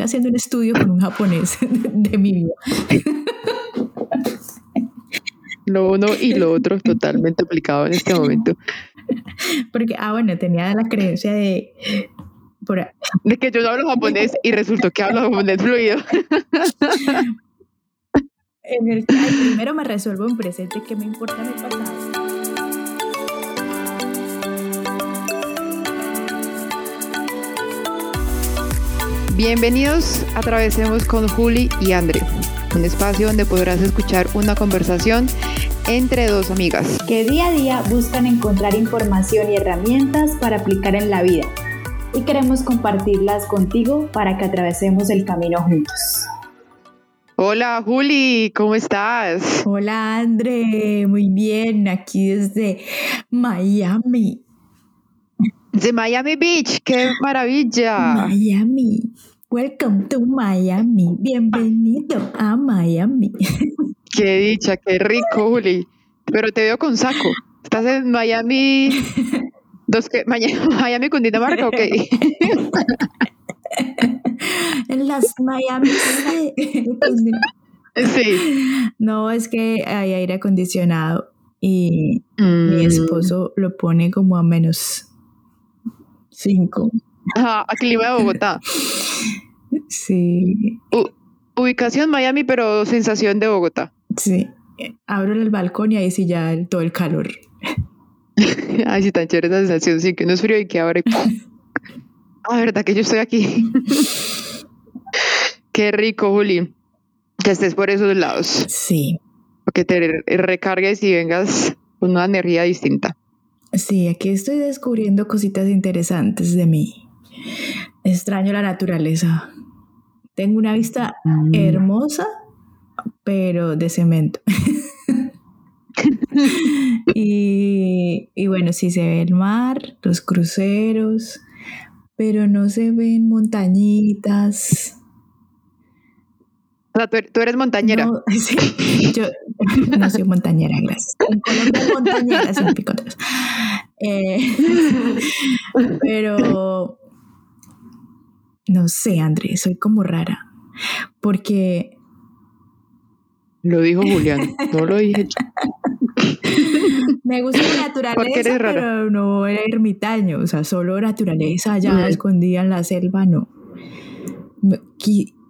Estoy haciendo un estudio con un japonés de, mi vida. Lo uno y lo otro totalmente aplicado en este momento. Porque, ah, bueno, tenía la creencia de... de que yo no hablo japonés y resultó que hablo japonés fluido. En el, primero me resuelvo en presente, ¿qué me importa mi pasado? Bienvenidos a Travesemos con Juli y Andre, un espacio donde podrás escuchar una conversación entre dos amigas que día a día buscan encontrar información y herramientas para aplicar en la vida y queremos compartirlas contigo para que atravesemos el camino juntos. Hola Juli, ¿cómo estás? Hola Andre, muy bien, aquí desde Miami. De Miami Beach, qué maravilla. Miami. Welcome to Miami. Bienvenido a Miami. Qué dicha, qué rico, Juli. Pero te veo con saco. ¿Estás en Miami? Dos que, Miami con Dinamarca, ok. en las Miami. sí. No, es que hay aire acondicionado y mi mm. esposo lo pone como a menos cinco. Ajá, a clima de Bogotá. Sí. ubicación Miami, pero sensación de Bogotá. Sí. Abro el balcón y ahí sí ya todo el calor. Ay, sí, tan chévere esa sensación, sí, que no es frío y que abre. ah, verdad que yo estoy aquí. Qué rico, Juli. Que estés por esos lados. Sí. Que te recargues y vengas con una energía distinta. Sí, aquí estoy descubriendo cositas interesantes de mí. Extraño la naturaleza. Tengo una vista mm. hermosa, pero de cemento. y, y, bueno, sí se ve el mar, los cruceros, pero no se ven montañitas. O sea, tú eres montañera. No, sí, yo no soy montañera, gracias. En Colombia montañera, sin picotas. Eh, pero no sé, André, soy como rara. Porque. Lo dijo Julián, no lo dije Me gusta la naturaleza, pero no era ermitaño, o sea, solo naturaleza allá escondida en la selva, no.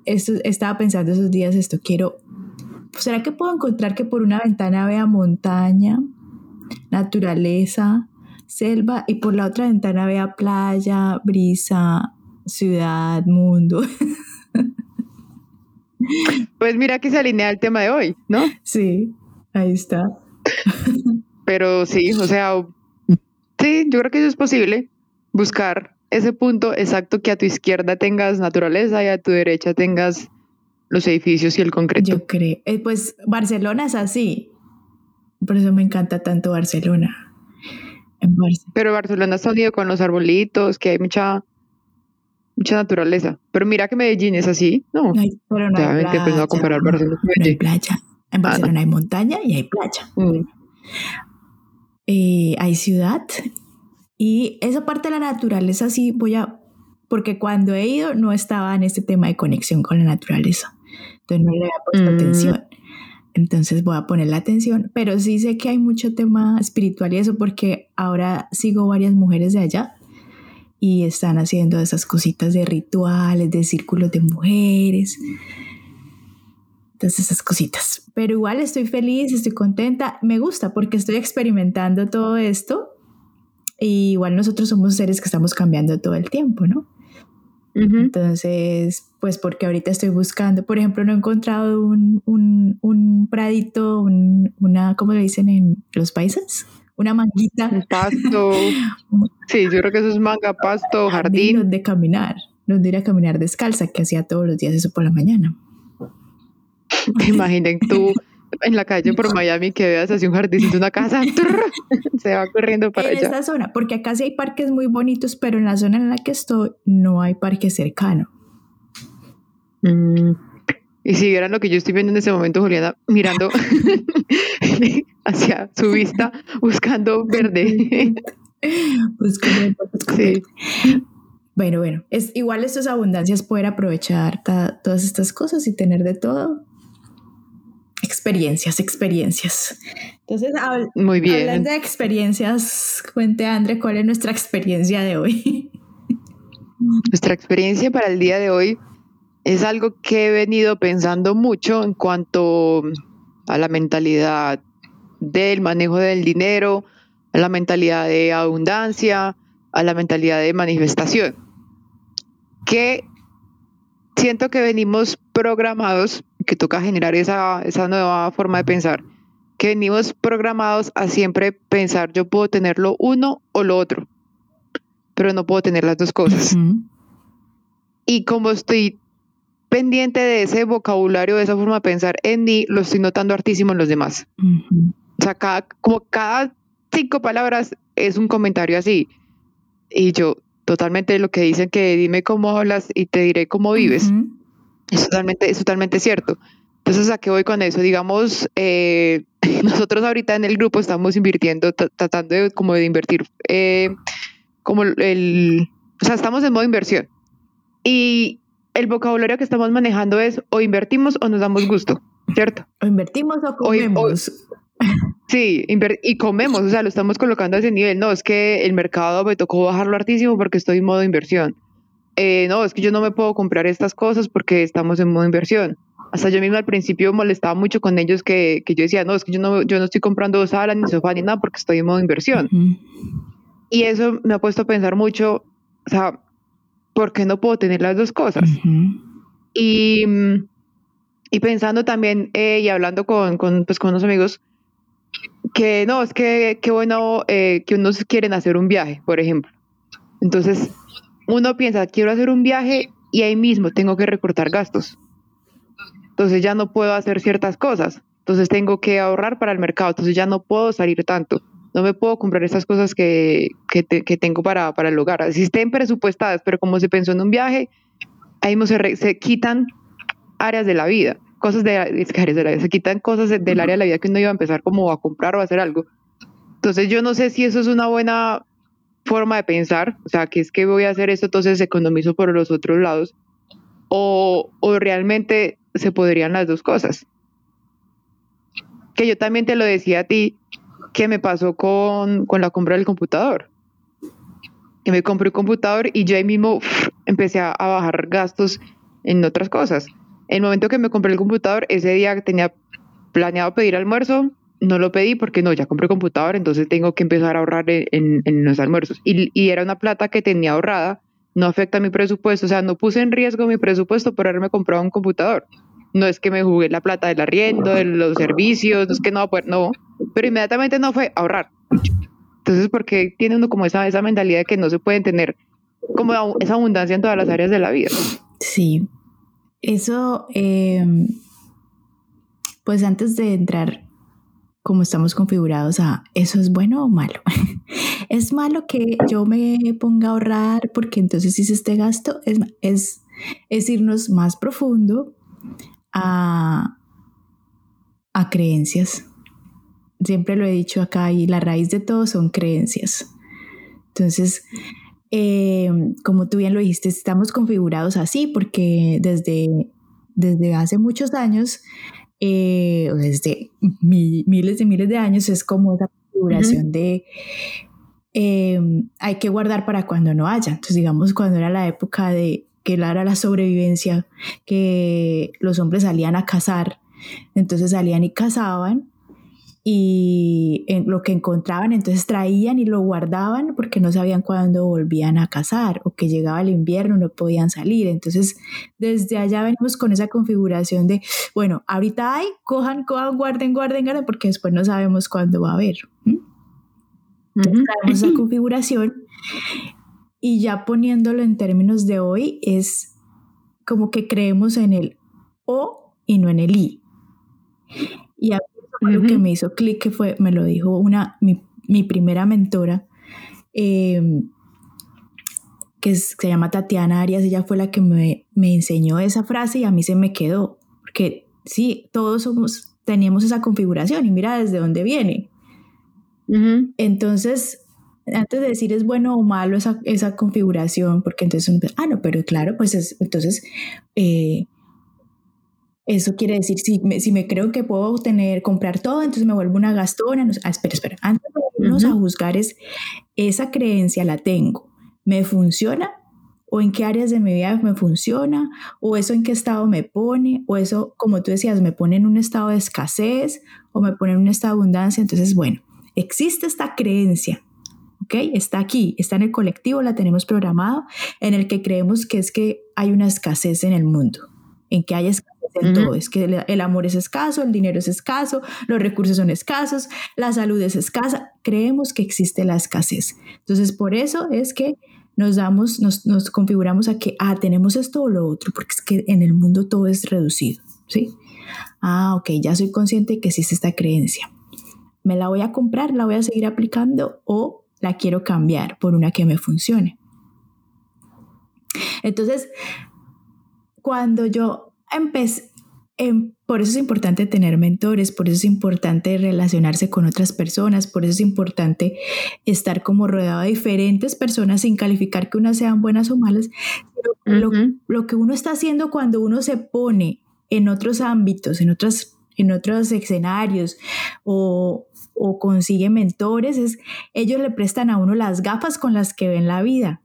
Esto, estaba pensando esos días esto, quiero, ¿será que puedo encontrar que por una ventana vea montaña, naturaleza, selva y por la otra ventana vea playa, brisa, ciudad, mundo. Pues mira que se alinea el tema de hoy, ¿no? Sí, ahí está. Pero sí, o sea, sí, yo creo que eso es posible, buscar ese punto exacto que a tu izquierda tengas naturaleza y a tu derecha tengas los edificios y el concreto. Yo creo, eh, pues Barcelona es así, por eso me encanta tanto Barcelona. Pero Barcelona está unido con los arbolitos, que hay mucha mucha naturaleza. Pero mira que Medellín es así, ¿no? pero no hay playa, a comparar Barcelona no hay playa. En ah, Barcelona hay montaña y hay playa. Mm. Eh, hay ciudad. Y esa parte de la naturaleza sí voy a... Porque cuando he ido no estaba en este tema de conexión con la naturaleza. Entonces no le había puesto mm. atención. Entonces voy a poner la atención, pero sí sé que hay mucho tema espiritual y eso porque ahora sigo varias mujeres de allá y están haciendo esas cositas de rituales, de círculos de mujeres. Entonces esas cositas. Pero igual estoy feliz, estoy contenta, me gusta porque estoy experimentando todo esto. Y igual nosotros somos seres que estamos cambiando todo el tiempo, ¿no? Entonces, pues porque ahorita estoy buscando, por ejemplo, no he encontrado un, un, un pradito, una, ¿cómo le dicen en los países? Una manguita. Un pasto. sí, yo creo que eso es manga, pasto, jardín. Donde caminar, donde ir a caminar descalza, que hacía todos los días eso por la mañana. Imaginen tú en la calle por Miami que veas así un jardín de una casa, se va corriendo para en allá. En esta zona, porque acá sí hay parques muy bonitos, pero en la zona en la que estoy no hay parque cercano. Mm, y si vieran lo que yo estoy viendo en ese momento, Juliana, mirando hacia su vista, buscando verde. buscando, sí. bueno, bueno, es igual esto es abundancia, es poder aprovechar todas estas cosas y tener de todo. Experiencias, experiencias. Entonces, Muy bien. hablando de experiencias, cuente André, ¿cuál es nuestra experiencia de hoy? Nuestra experiencia para el día de hoy es algo que he venido pensando mucho en cuanto a la mentalidad del manejo del dinero, a la mentalidad de abundancia, a la mentalidad de manifestación. Que siento que venimos programados, que toca generar esa, esa nueva forma de pensar, que venimos programados a siempre pensar yo puedo tener lo uno o lo otro, pero no puedo tener las dos cosas. Y como estoy pendiente de ese vocabulario, de esa forma de pensar en mí, lo estoy notando hartísimo en los demás. O sea, cada, como cada cinco palabras es un comentario así. Y yo, totalmente lo que dicen que dime cómo hablas y te diré cómo vives. es, totalmente, es totalmente cierto. Entonces, ¿a qué voy con eso? Digamos, eh, nosotros ahorita en el grupo estamos invirtiendo, tratando de, como de invertir, eh, como el, o sea, estamos en modo inversión. Y el vocabulario que estamos manejando es o invertimos o nos damos gusto, ¿cierto? O invertimos o comemos. Sí, y comemos, o sea, lo estamos colocando a ese nivel. No, es que el mercado me tocó bajarlo hartísimo porque estoy en modo inversión. Eh, no, es que yo no me puedo comprar estas cosas porque estamos en modo inversión. Hasta yo misma al principio molestaba mucho con ellos que, yo decía, no, es que yo no, yo no estoy comprando salas ni sofá ni nada porque estoy en modo inversión. Y eso me ha puesto a pensar mucho, o sea, ¿por qué no puedo tener las dos cosas? y, y, pensando también eh, y hablando con, con, pues, con unos amigos, que no, es que qué bueno eh, que unos quieren hacer un viaje, por ejemplo. Entonces, uno piensa, quiero hacer un viaje y ahí mismo tengo que recortar gastos. Entonces ya no puedo hacer ciertas cosas. Entonces tengo que ahorrar para el mercado. Entonces ya no puedo salir tanto. No me puedo comprar esas cosas que, que, tengo para, para, el hogar. Así estén presupuestadas, pero como se pensó en un viaje, ahí se, se quitan áreas de la vida cosas de, se quitan cosas del área de la vida que uno iba a empezar como a comprar o a hacer algo. Entonces yo no sé si eso es una buena forma de pensar, o sea, que es que voy a hacer esto, entonces economizo por los otros lados, o, o realmente se podrían las dos cosas. Que yo también te lo decía a ti, que me pasó con, con la compra del computador. Que me compré un computador y yo ahí mismo empecé a bajar gastos en otras cosas. El momento que me compré el computador, ese día tenía planeado pedir almuerzo, no lo pedí porque no, ya compré computador, entonces tengo que empezar a ahorrar en, los almuerzos. Y, era una plata que tenía ahorrada, no afecta mi presupuesto, o sea, no puse en riesgo mi presupuesto por haberme comprado un computador. No es que me jugué la plata del arriendo, de los servicios, no es que no pues no, pero inmediatamente no fue ahorrar. Entonces, porque tiene uno como esa, esa mentalidad de que no se puede tener como esa abundancia en todas las áreas de la vida? Sí, eso, em, pues antes de entrar, como estamos configurados a eso es bueno o malo. es malo que yo me ponga a ahorrar porque entonces hice este gasto, es, es, es irnos más profundo a, a creencias. Siempre lo he dicho acá y la raíz de todo son creencias. Entonces, Em, como tú bien lo dijiste, estamos configurados así porque desde, desde hace muchos años, eh, desde miles de miles de años, es como esa configuración de em, hay que guardar para cuando no haya. Entonces, digamos, cuando era la época de que era la sobrevivencia, que los hombres salían a cazar, entonces salían y cazaban y en lo que encontraban entonces traían y lo guardaban porque no sabían cuándo volvían a cazar o que llegaba el invierno no podían salir. Entonces desde allá venimos con esa configuración de bueno ahorita hay cojan cojan guarden guarden guarden porque después no sabemos cuándo va a haber entonces esa configuración y ya poniéndolo en términos de hoy es como que creemos en el o y no en el i. Y a lo que me hizo clic, que fue, me lo dijo una, mi, mi primera mentora, em, que se llama Tatiana Arias, ella fue la que me, me, enseñó esa frase y a mí se me quedó, porque sí, todos somos, teníamos esa configuración y mira desde dónde viene. Entonces, antes de decir es bueno o malo esa, esa configuración, porque entonces uno ah, no, pero claro, pues es, entonces eh, eso quiere decir, si me, si me creo que puedo tener, comprar todo, entonces me vuelvo una gastona. No, ah, espera, espera. Antes de irnos a juzgar es, esa creencia la tengo, ¿me funciona? ¿O en qué áreas de mi vida me funciona? ¿O eso en qué estado me pone? ¿O eso, como tú decías, me pone en un estado de escasez? ¿O me pone en un estado de abundancia? Entonces, bueno, existe esta creencia. ¿Ok? Está aquí, está en el colectivo, la tenemos programado, en el que creemos que es que hay una escasez en el mundo, en que hay escasez en todo. Es que el, amor es escaso, el dinero es escaso, los recursos son escasos, la salud es escasa. Creemos que existe la escasez. Entonces, por eso es que nos damos, nos, nos configuramos a que, ah, tenemos esto o lo otro, porque es que en el mundo todo es reducido, ¿sí? Ah, ok, ya soy consciente que existe esta creencia. ¿Me la voy a comprar, la voy a seguir aplicando o la quiero cambiar por una que me funcione? Entonces, cuando yo empecé, em, por eso es importante tener mentores, por eso es importante relacionarse con otras personas, por eso es importante estar como rodeado de diferentes personas sin calificar que unas sean buenas o malas. lo, lo, que uno está haciendo cuando uno se pone en otros ámbitos, en, otras, en otros escenarios o, o consigue mentores, es ellos le prestan a uno las gafas con las que ven la vida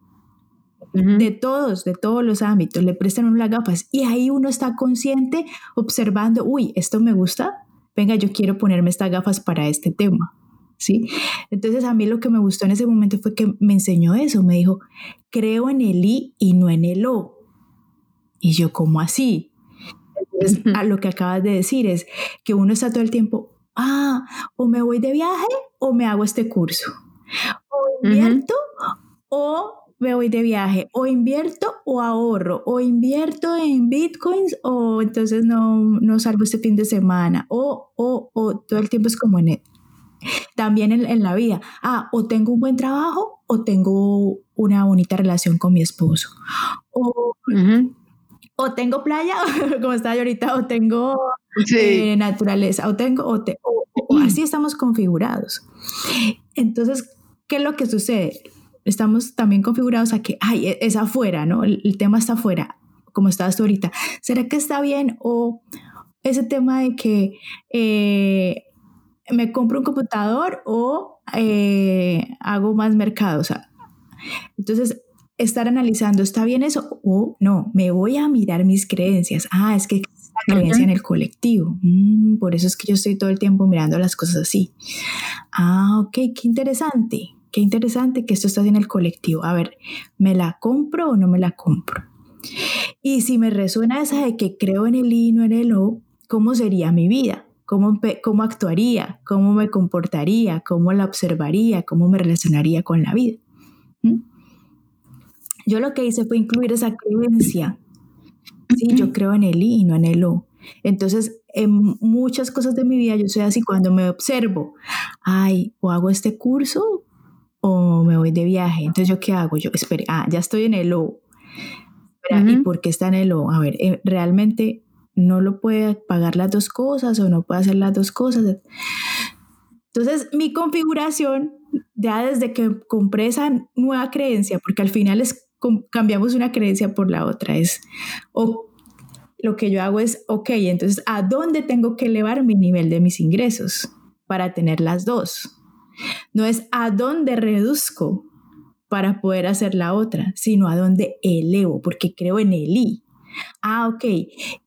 de todos, de todos los ámbitos, le prestan uno las gafas y ahí uno está consciente observando, uy, esto me gusta, venga, yo quiero ponerme estas gafas para este tema. ¿Sí? Entonces a mí lo que me gustó en ese momento fue que me enseñó eso, me dijo, creo en el I y no en el O. Y yo, ¿cómo así? Entonces, a lo que acabas de decir es que uno está todo el tiempo, ah, o me voy de viaje o me hago este curso, o invierto o me voy de viaje, o invierto o ahorro, o invierto en bitcoins, o entonces no, no salgo este fin de semana, o, o, o todo el tiempo es como en, también en, la vida, ah, o tengo un buen trabajo, o tengo una bonita relación con mi esposo, o, o tengo playa, como estaba yo ahorita, o tengo eh, naturaleza, o tengo, o, o así estamos configurados. Entonces, ¿qué es lo que sucede? estamos también configurados a que, ay, e, es afuera, ¿no? El, tema está afuera, como estabas tú ahorita. ¿Será que está bien? O ese tema de que eh, me compro un computador o eh, hago más mercado. O sea, entonces, estar analizando, ¿está bien eso? O no, me voy a mirar mis creencias. Ah, es que la creencia en el colectivo. Mm, por eso es que yo estoy todo el tiempo mirando las cosas así. Ah, ok, qué interesante qué interesante que esto está en el colectivo. A ver, ¿me la compro o no me la compro? Y si me resuena esa de que creo en el I, no en el O, ¿cómo sería mi vida? ¿Cómo, cómo actuaría? ¿Cómo me comportaría? ¿Cómo la observaría? ¿Cómo me relacionaría con la vida? ¿Mm? Yo lo que hice fue incluir esa creencia. Sí, yo creo en el I y no en el O. Entonces, en muchas cosas de mi vida yo soy así cuando me observo, ay, o hago este curso o me voy de viaje. Entonces, ¿yo qué hago? Yo, espere, ah, ya estoy en el O. ¿Y por qué está en el O? A ver, eh, realmente no lo puede pagar las dos cosas o no puede hacer las dos cosas. Entonces, mi configuración, ya desde que compré esa nueva creencia, porque al final es cambiamos una creencia por la otra, es o lo que yo hago es, ok, entonces, ¿a dónde tengo que elevar mi nivel de mis ingresos para tener las dos? No es a dónde reduzco para poder hacer la otra, sino a dónde elevo, porque creo en el I. Ah, ok.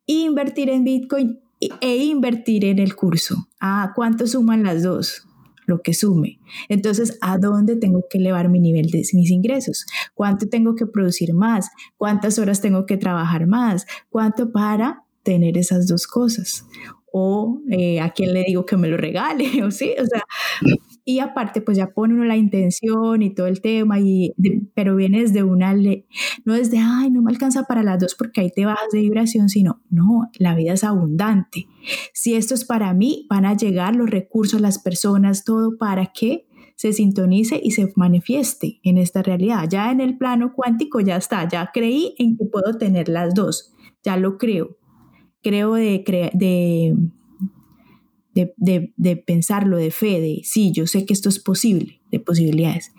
Invertir en Bitcoin e invertir en el curso. Ah, ¿cuánto suman las dos? Lo que sume. Entonces, ¿a dónde tengo que elevar mi nivel de mis ingresos? ¿Cuánto tengo que producir más? ¿Cuántas horas tengo que trabajar más? ¿Cuánto para tener esas dos cosas? O eh, a quién le digo que me lo regale, o sí, o sea, y aparte, pues ya pone uno la intención y todo el tema, y pero viene desde una, ley, no desde, ay, no me alcanza para las dos porque ahí te bajas de vibración, sino, no, la vida es abundante. Si esto es para mí, van a llegar los recursos, las personas, todo para que se sintonice y se manifieste en esta realidad. Ya en el plano cuántico ya está, ya creí en que puedo tener las dos, ya lo creo. Creo de, de de, de, pensarlo, de fe, de sí, yo sé que esto es posible. de posibilidades.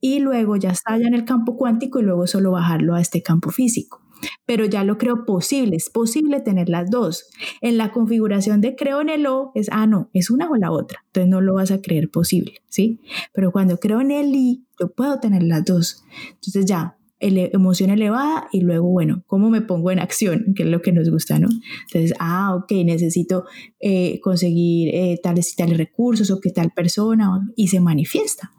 Y luego ya está ya en el campo cuántico y luego solo bajarlo a este campo físico. Pero ya lo creo posible, es posible tener las dos. En la configuración de creo en el O es, ah, no, es una o la otra, entonces no lo vas a creer posible, ¿sí? Pero cuando creo en el I, yo puedo tener las dos. Entonces ya, emoción elevada y luego, bueno, ¿cómo me pongo en acción? Que es lo que nos gusta, ¿no? Entonces, ah, ok, necesito eh, conseguir eh, tales y tales recursos o que tal persona y se manifiesta.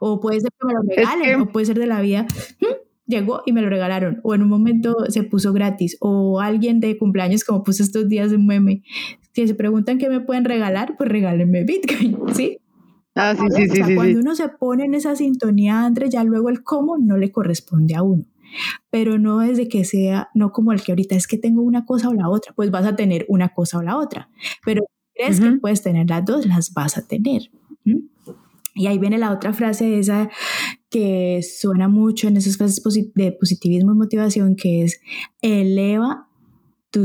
O puede ser que me lo regalen, o puede ser de la vida, mm, llegó y me lo regalaron, o en un momento se puso gratis, o alguien de cumpleaños, como puse estos días un meme, si se preguntan qué me pueden regalar, pues regálenme Bitcoin, ¿sí? Ah, sí, sí, sí, Cuando uno se pone en esa sintonía, André, ya luego el cómo no le corresponde a uno. Pero no desde que sea, no como el que ahorita es que tengo una cosa o la otra, pues vas a tener una cosa o la otra. Pero crees que puedes tener las dos, las vas a tener. Y ahí viene la otra frase esa que suena mucho en esas frases de positivismo y motivación, que es eleva tu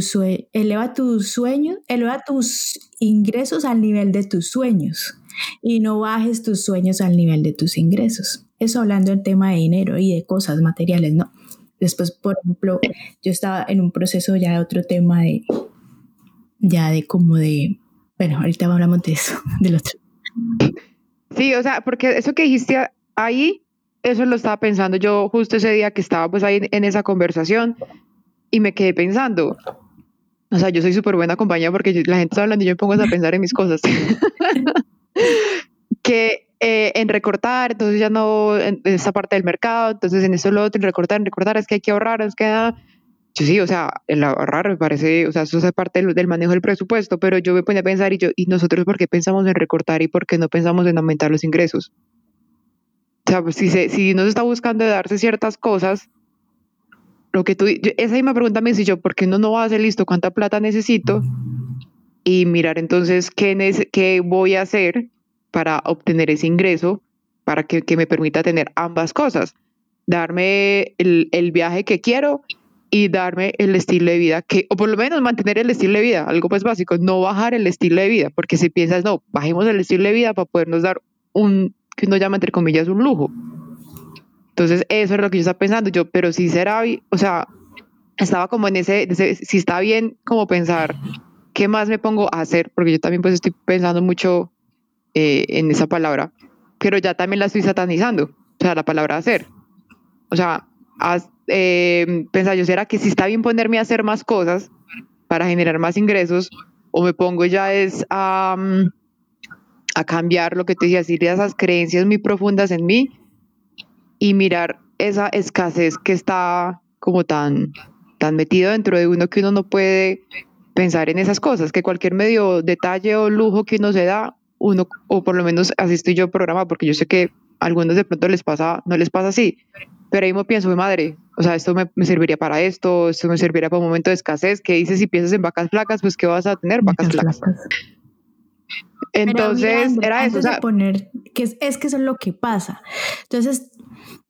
eleva tus sueños, eleva tus ingresos al nivel de tus sueños y no bajes tus sueños al nivel de tus ingresos. Eso hablando del tema de dinero y de cosas materiales, ¿no? Después, por ejemplo, yo estaba en un proceso ya de otro tema de, ya de como de, bueno, ahorita hablamos de eso, del otro. Sí, o sea, porque eso que dijiste ahí, eso lo estaba pensando yo justo ese día que estaba pues ahí en esa conversación y me quedé pensando, o sea, yo soy súper buena compañía porque la gente está hablando y yo me pongo a pensar en mis cosas. que eh, en recortar, entonces ya no en esa parte del mercado, entonces en eso lo otro, en recortar, en recortar, es que hay que ahorrar, es que da. Yo sí, o sea, el ahorrar me parece, o sea, eso es parte del, manejo del presupuesto, pero yo me ponía a pensar y yo, ¿y nosotros por qué pensamos en recortar y por qué no pensamos en aumentar los ingresos? O sea, si, se, si no se está buscando darse ciertas cosas, lo que tú, esa misma pregunta me dice yo, ¿por qué no no va a ser listo? ¿Cuánta plata necesito? Y mirar entonces qué, qué voy a hacer para obtener ese ingreso, para que, que me permita tener ambas cosas, darme el, el, viaje que quiero y darme el estilo de vida que, o por lo menos mantener el estilo de vida, algo pues básico, no bajar el estilo de vida, porque si piensas, no, bajemos el estilo de vida para podernos dar un, que uno llama entre comillas, un lujo. Entonces, eso es lo que yo estaba pensando, yo, pero si será, o sea, estaba como en ese, ese si está bien como pensar, ¿qué más me pongo a hacer? Porque yo también pues estoy pensando mucho eh, en esa palabra, pero ya también la estoy satanizando, o sea, la palabra hacer. O sea, eh, pensar yo, ¿será que si está bien ponerme a hacer más cosas para generar más ingresos? O me pongo ya es a, mm, a cambiar lo que te decía, decir esas creencias muy profundas en mí y mirar esa escasez que está como tan, tan metido dentro de uno que uno no puede pensar en esas cosas, que cualquier medio detalle o lujo que uno se da, uno, o por lo menos así estoy yo programa, porque yo sé que a algunos de pronto les pasa, no les pasa así, pero ahí me pienso, mi madre, o sea, esto me, serviría para esto, esto me serviría para un momento de escasez, que dices si piensas en vacas flacas, pues ¿qué vas a tener? Vacas, flacas. Entonces, era eso. O sea, poner, que es, es que eso es lo que pasa. Entonces,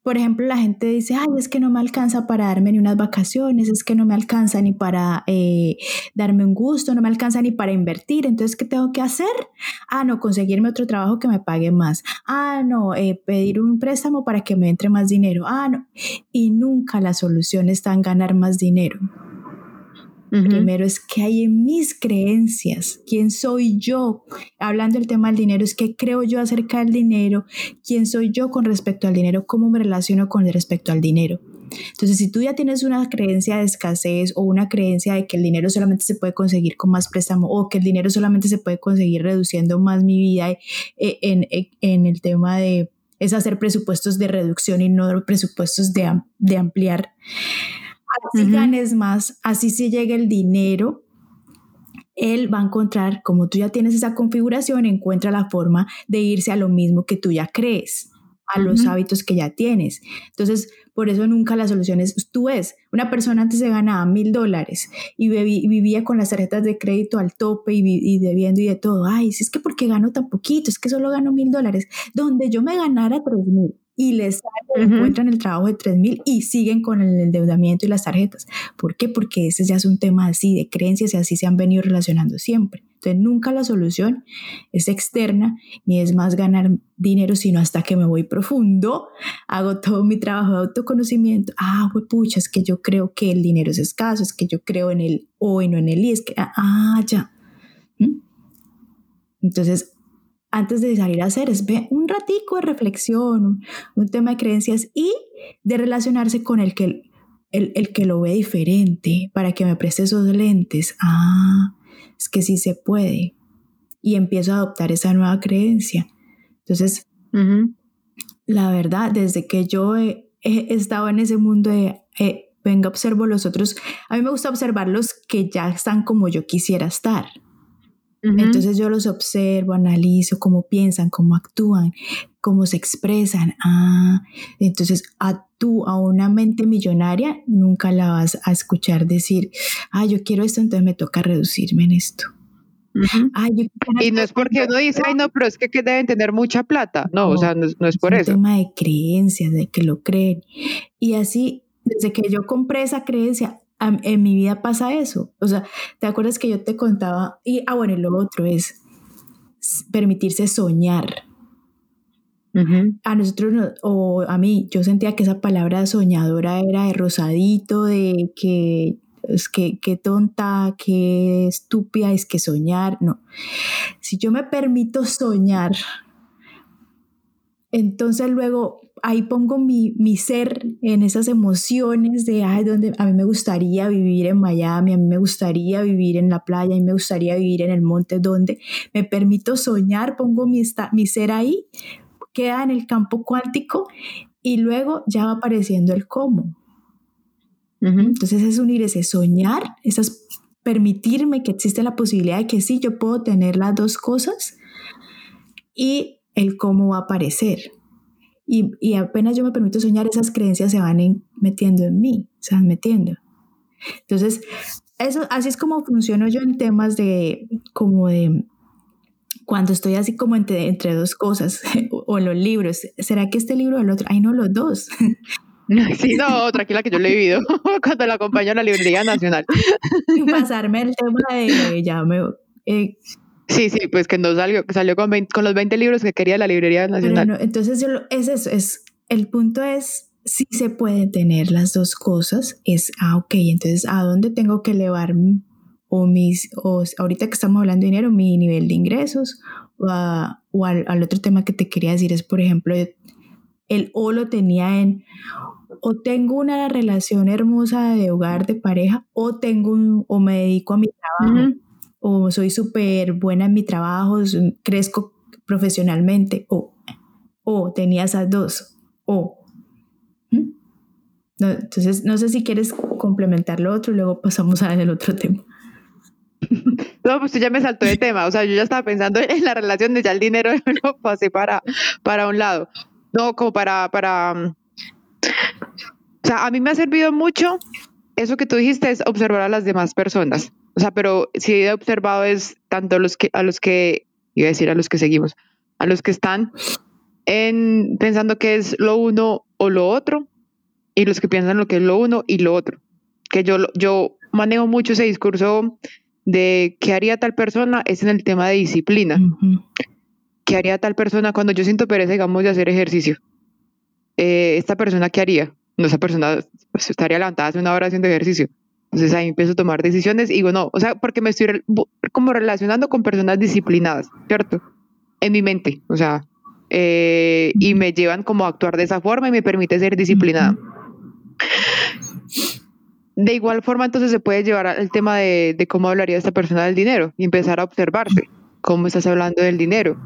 por ejemplo, la gente dice, ay, es que no me alcanza para darme ni unas vacaciones, es que no me alcanza ni para eh, darme un gusto, no me alcanza ni para invertir. Entonces, ¿qué tengo que hacer? Ah, no, conseguirme otro trabajo que me pague más. Ah, no, eh, pedir un préstamo para que me entre más dinero. Ah, no. Y nunca la solución está en ganar más dinero. Primero es que hay en mis creencias, quién soy yo. Hablando del tema del dinero, es que creo yo acerca del dinero, quién soy yo con respecto al dinero, cómo me relaciono con respecto al dinero. Entonces, si tú ya tienes una creencia de escasez o una creencia de que el dinero solamente se puede conseguir con más préstamo o que el dinero solamente se puede conseguir reduciendo más mi vida eh, en, en, el tema de es hacer presupuestos de reducción y no presupuestos de, de ampliar así ganes más, así se llegue el dinero, él va a encontrar, como tú ya tienes esa configuración, encuentra la forma de irse a lo mismo que tú ya crees, a los hábitos que ya tienes. Entonces, por eso nunca la solución es, tú ves, una persona antes se ganaba mil dólares y, vivía con las tarjetas de crédito al tope y, y, debiendo y de todo. Ay, si es que porque gano tan poquito, es que solo gano mil dólares. Donde yo me ganara tres mil, y les encuentran el trabajo de 3.000 y siguen con el endeudamiento y las tarjetas. ¿Por qué? Porque ese ya es un tema así de creencias y así se han venido relacionando siempre. Entonces nunca la solución es externa ni es más ganar dinero, sino hasta que me voy profundo, hago todo mi trabajo de autoconocimiento. Ah, pues pucha, es que yo creo que el dinero es escaso, es que yo creo en el hoy, no en el y, es que, ah, ya. ¿Mm? Entonces, antes de salir a hacer es un ratico de reflexión, un, tema de creencias y de relacionarse con el que, el, el que lo ve diferente para que me preste esos lentes. Ah, es que sí se puede. Y empiezo a adoptar esa nueva creencia. Entonces, la verdad, desde que yo he, estado en ese mundo de, eh, venga, observo los otros, a mí me gusta observar los que ya están como yo quisiera estar. Entonces yo los observo, analizo cómo piensan, cómo actúan, cómo se expresan. Ah, entonces a tú, a una mente millonaria, nunca la vas a escuchar decir, ah, yo quiero esto, entonces me toca reducirme en esto. y no es porque uno dice, ay, no, pero es que, deben tener mucha plata. No, o sea, no, es por eso. Es tema de creencias, de que lo creen. Y así, desde que yo compré esa creencia, en mi vida pasa eso. O sea, ¿te acuerdas que yo te contaba? Y, ah, bueno, y lo otro es permitirse soñar. A nosotros, o a mí, yo sentía que esa palabra soñadora era de rosadito, de que es que, qué tonta, qué estúpida es que soñar. No. Si yo me permito soñar, entonces luego ahí pongo mi, mi, ser en esas emociones de, ay, donde a mí me gustaría vivir en Miami, a mí me gustaría vivir en la playa, a mí me gustaría vivir en el monte, donde me permito soñar, pongo mi, mi ser ahí, queda en el campo cuántico y luego ya va apareciendo el cómo. Entonces es unir ese soñar, esas permitirme que existe la posibilidad de que sí, yo puedo tener las dos cosas y el cómo va a aparecer. Y, apenas yo me permito soñar, esas creencias se van metiendo en mí, se van metiendo. Entonces, eso, así es como funciono yo en temas de, como de, cuando estoy así como entre, entre dos cosas, o, los libros, ¿será que este libro o el otro? Ay, no, los dos. Sí, no, tranquila que yo lo he vivido cuando la acompaño a la Librería Nacional. Y pasarme el tema de, ya me, eh, Sí, sí, pues que no salió, salió con, con los 20 libros que quería la Librería Nacional. entonces es eso, es, el punto es si se puede tener las dos cosas, es, ah, ok, entonces, ¿a dónde tengo que elevar o mis, o ahorita que estamos hablando de dinero, mi nivel de ingresos? O, o al, al, otro tema que te quería decir es, por ejemplo, el o lo tenía en, o tengo una relación hermosa de hogar, de pareja, o tengo un, o me dedico a mi trabajo o soy súper buena en mi trabajo, crezco profesionalmente, o, o tenía esas dos, o. entonces, no sé si quieres complementar lo otro y luego pasamos a el otro tema. No, pues ya me saltó de tema, o sea, yo ya estaba pensando en la relación de ya el dinero lo pasé para, para un lado. No, como para, para, o sea, a mí me ha servido mucho eso que tú dijiste, es observar a las demás personas. O sea, pero si he observado es tanto los que, a los que, iba a decir a los que seguimos, a los que están en, pensando que es lo uno o lo otro, y los que piensan lo que es lo uno y lo otro. Que yo, yo manejo mucho ese discurso de qué haría tal persona, es en el tema de disciplina. ¿Qué haría tal persona cuando yo siento pereza, digamos, de hacer ejercicio? Eh, ¿Esta persona qué haría? No, esa persona pues, estaría levantada hace una hora haciendo ejercicio. Entonces ahí empiezo a tomar decisiones y digo, no, o sea, porque me estoy como relacionando con personas disciplinadas, ¿cierto? En mi mente, o sea, eh, y me llevan como a actuar de esa forma y me permite ser disciplinada. De igual forma, entonces se puede llevar al tema de, de cómo hablaría esta persona del dinero y empezar a observarse cómo estás hablando del dinero.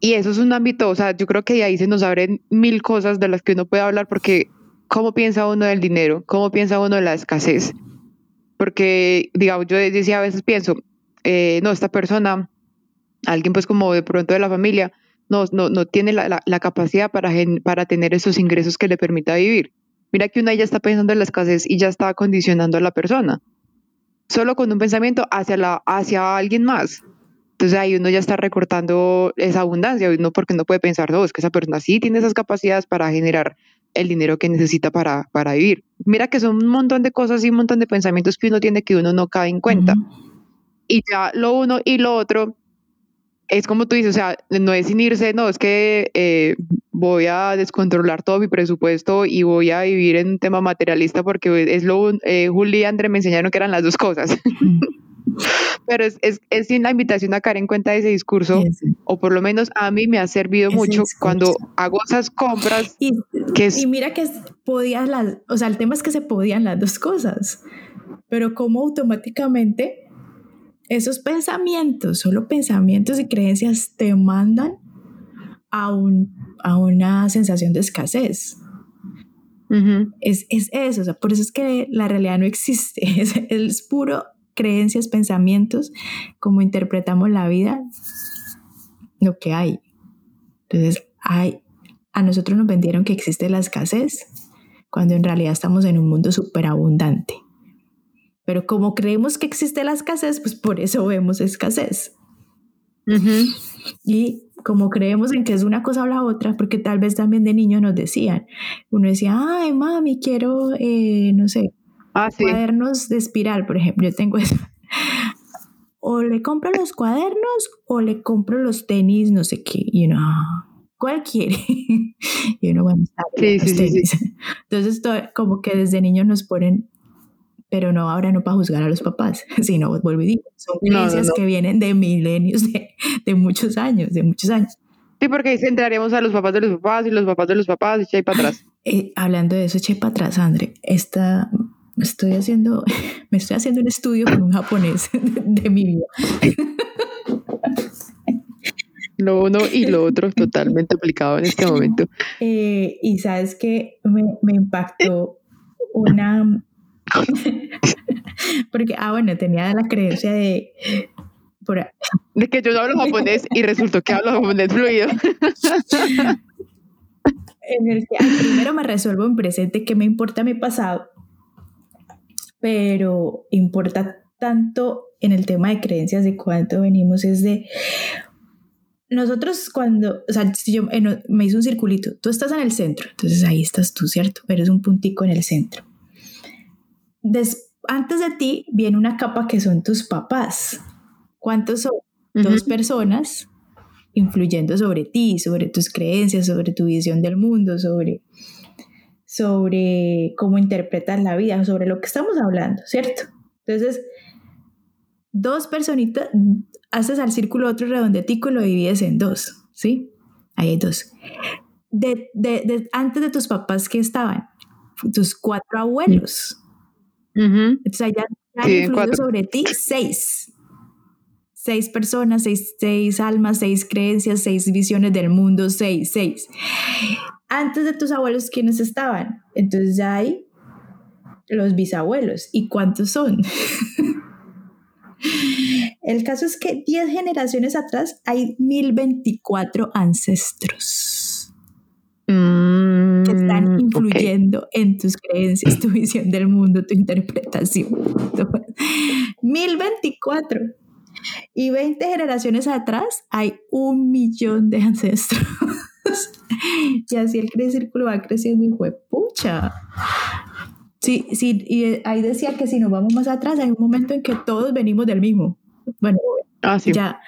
Y eso es un ámbito, o sea, yo creo que ahí se nos abren mil cosas de las que uno puede hablar porque cómo piensa uno del dinero, cómo piensa uno de la escasez. Porque, digamos, yo decía a veces pienso, eh, no, esta persona, alguien pues como de pronto de la familia, no, no, no tiene la, la, capacidad para, para tener esos ingresos que le permita vivir. Mira que una ya está pensando en la escasez y ya está condicionando a la persona. Solo con un pensamiento hacia, la, hacia alguien más. Entonces ahí uno ya está recortando esa abundancia, no porque no puede pensar, no, es que esa persona sí tiene esas capacidades para generar el dinero que necesita para, para vivir. Mira que son un montón de cosas y un montón de pensamientos que uno tiene que uno no cae en cuenta. y ya lo uno y lo otro es como tú dices, o sea, no es sin irse, no, es que eh, voy a descontrolar todo mi presupuesto y voy a vivir en un tema materialista porque es lo, eh, Juli y André me enseñaron que eran las dos cosas. Pero es, es, es, sin la invitación a caer en cuenta de ese discurso, o por lo menos a mí me ha servido mucho cuando hago esas compras. Y, que y mira que podías las, o sea, el tema es que se podían las dos cosas, pero como automáticamente esos pensamientos, solo pensamientos y creencias te mandan a, un, a una sensación de escasez. es, es, eso, o sea, por eso es que la realidad no existe, es, es puro creencias, pensamientos, como interpretamos la vida, lo que hay. Entonces, hay, a nosotros nos vendieron que existe la escasez, cuando en realidad estamos en un mundo súper abundante. Pero como creemos que existe la escasez, pues por eso vemos escasez. Y como creemos en que es una cosa o la otra, porque tal vez también de niños nos decían, uno decía, ay, mami, quiero, eh, no sé, ah, cuadernos de espiral, por ejemplo, yo tengo eso. O le compro los cuadernos o le compro los tenis, no sé qué, y uno, ¿cuál quiere? y uno, bueno, está sí, sí, sí, Entonces, como que desde niños nos ponen pero no ahora no para juzgar a los papás, sino vuelvo y digo, son creencias que vienen de milenios, de, muchos años, de muchos años. Sí, porque ahí centraríamos a los papás de los papás y los papás de los papás y para atrás. Eh, hablando de eso, eché para atrás, André, esta, estoy haciendo, me estoy haciendo un estudio con un japonés de, mi vida. Lo uno y lo otro totalmente aplicado en este momento. Eh, y sabes que me, me impactó una, Porque, ah, bueno, tenía la creencia de... de que yo no hablo japonés y resultó que hablo japonés fluido. en el que primero me resuelvo en presente que me importa mi pasado, pero importa tanto en el tema de creencias de cuánto venimos es de nosotros cuando, o sea, si yo me hizo un circulito, tú estás en el centro, entonces ahí estás tú, ¿cierto? Eres un puntico en el centro antes de ti viene una capa que son tus papás. ¿Cuántos son? Dos personas influyendo sobre ti, sobre tus creencias, sobre tu visión del mundo, sobre, sobre cómo interpretas la vida, sobre lo que estamos hablando, ¿cierto? Entonces, dos personitas, haces al círculo otro redondetico y lo divides en dos, ¿sí? Ahí hay dos. De, antes de tus papás, ¿qué estaban? Tus cuatro abuelos. Entonces allá han influido sobre ti seis. Seis personas, seis, seis almas, seis creencias, seis visiones del mundo, seis, seis. Antes de tus abuelos, ¿quiénes estaban? Entonces ya hay los bisabuelos. ¿Y cuántos son? El caso es que 10 generaciones atrás hay 1024 ancestros. Mm que están influyendo en tus creencias, tu visión del mundo, tu interpretación. 1024. Y 20 generaciones atrás hay un millón de ancestros. y así el círculo va creciendo y fue pucha. Sí, sí, y ahí decía que si nos vamos más atrás, hay un momento en que todos venimos del mismo. Bueno, ah, ya.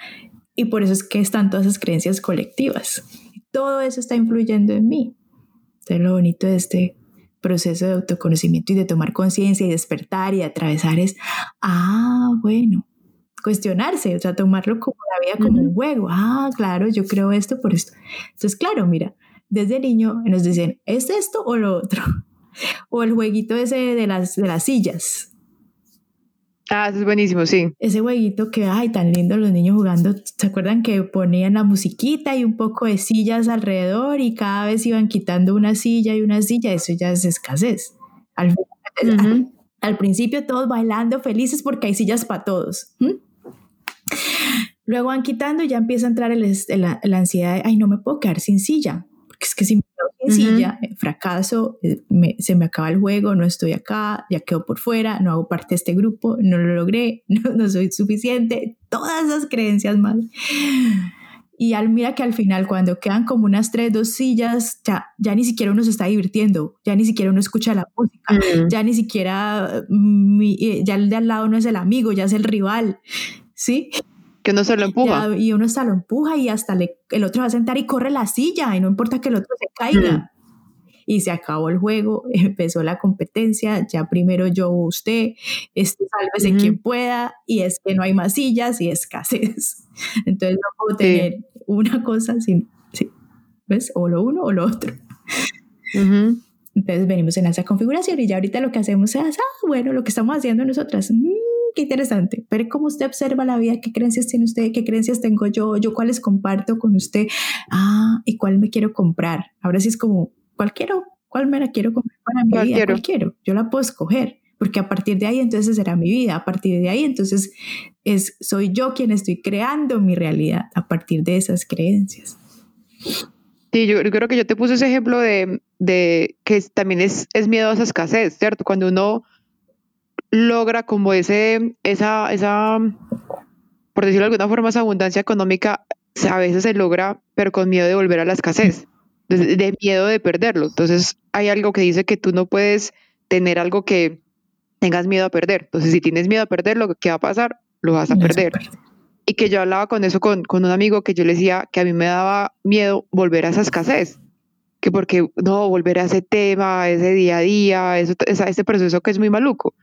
Y por eso es que están todas esas creencias colectivas. Todo eso está influyendo en mí. Entonces, lo bonito de este proceso de autoconocimiento y de tomar conciencia y despertar y atravesar es, ah, bueno, cuestionarse, o sea, tomarlo como la vida como un juego. Ah, claro, yo creo esto por esto. Entonces, claro, mira, desde niño nos dicen, ¿es esto o lo otro? O el jueguito ese de las, de las sillas. Ah, eso es buenísimo, sí. Ese jueguito que, ay, tan lindo los niños jugando. ¿Se acuerdan que ponían la musiquita y un poco de sillas alrededor y cada vez iban quitando una silla y una silla? Eso ya es escasez. Al, al, principio todos bailando felices porque hay sillas para todos. Luego van quitando y ya empieza a entrar la, la ansiedad de, ay, no me puedo quedar sin silla. Porque es que si sencilla, eh, fracaso, eh, se me acaba el juego, no estoy acá, ya quedo por fuera, no hago parte de este grupo, no lo logré, no, soy suficiente, todas esas creencias mal. Y al, mira que al final, cuando quedan como unas tres, dos sillas, ya, ya ni siquiera uno se está divirtiendo, ya ni siquiera uno escucha la música, ya ni siquiera, mm, eh, ya el de al lado no es el amigo, ya es el rival. ¿Sí? Que uno se lo empuja. y uno se lo empuja y hasta el otro va a sentar y corre la silla y no importa que el otro se caiga. Mm. Y se acabó el juego, empezó la competencia, ya primero yo usted, este, sálvese quien pueda, y es que no hay más sillas y escasez. Entonces no puedo tener una cosa sin, sí, ¿ves? O lo uno o lo otro. Entonces venimos en esa configuración y ya ahorita lo que hacemos es, ah, bueno, lo que estamos haciendo nosotras, mm, qué interesante, ver cómo usted observa la vida, qué creencias tiene usted, qué creencias tengo yo, yo cuáles comparto con usted, ah, y cuál me quiero comprar. Ahora sí es como, ¿cuál quiero? ¿Cuál me la quiero comprar para mi vida? ¿Cuál quiero? Yo la puedo escoger, porque a partir de ahí entonces será mi vida, a partir de ahí entonces es, soy yo quien estoy creando mi realidad a partir de esas creencias. Sí, yo, creo que yo te puse ese ejemplo de, de que también es, es miedo a esa escasez, ¿cierto? Cuando uno logra como ese, esa, esa, por decirlo de alguna forma, esa abundancia económica, a veces se logra, pero con miedo de volver a la escasez, de, de miedo de perderlo. Entonces, hay algo que dice que tú no puedes tener algo que tengas miedo a perder. Entonces, si tienes miedo a perderlo, ¿qué va a pasar? Lo vas a perder y que yo hablaba con eso con, con, un amigo que yo le decía que a mí me daba miedo volver a esa escasez, que porque no, volver a ese tema, a ese día a día, eso, ese proceso que es muy maluco.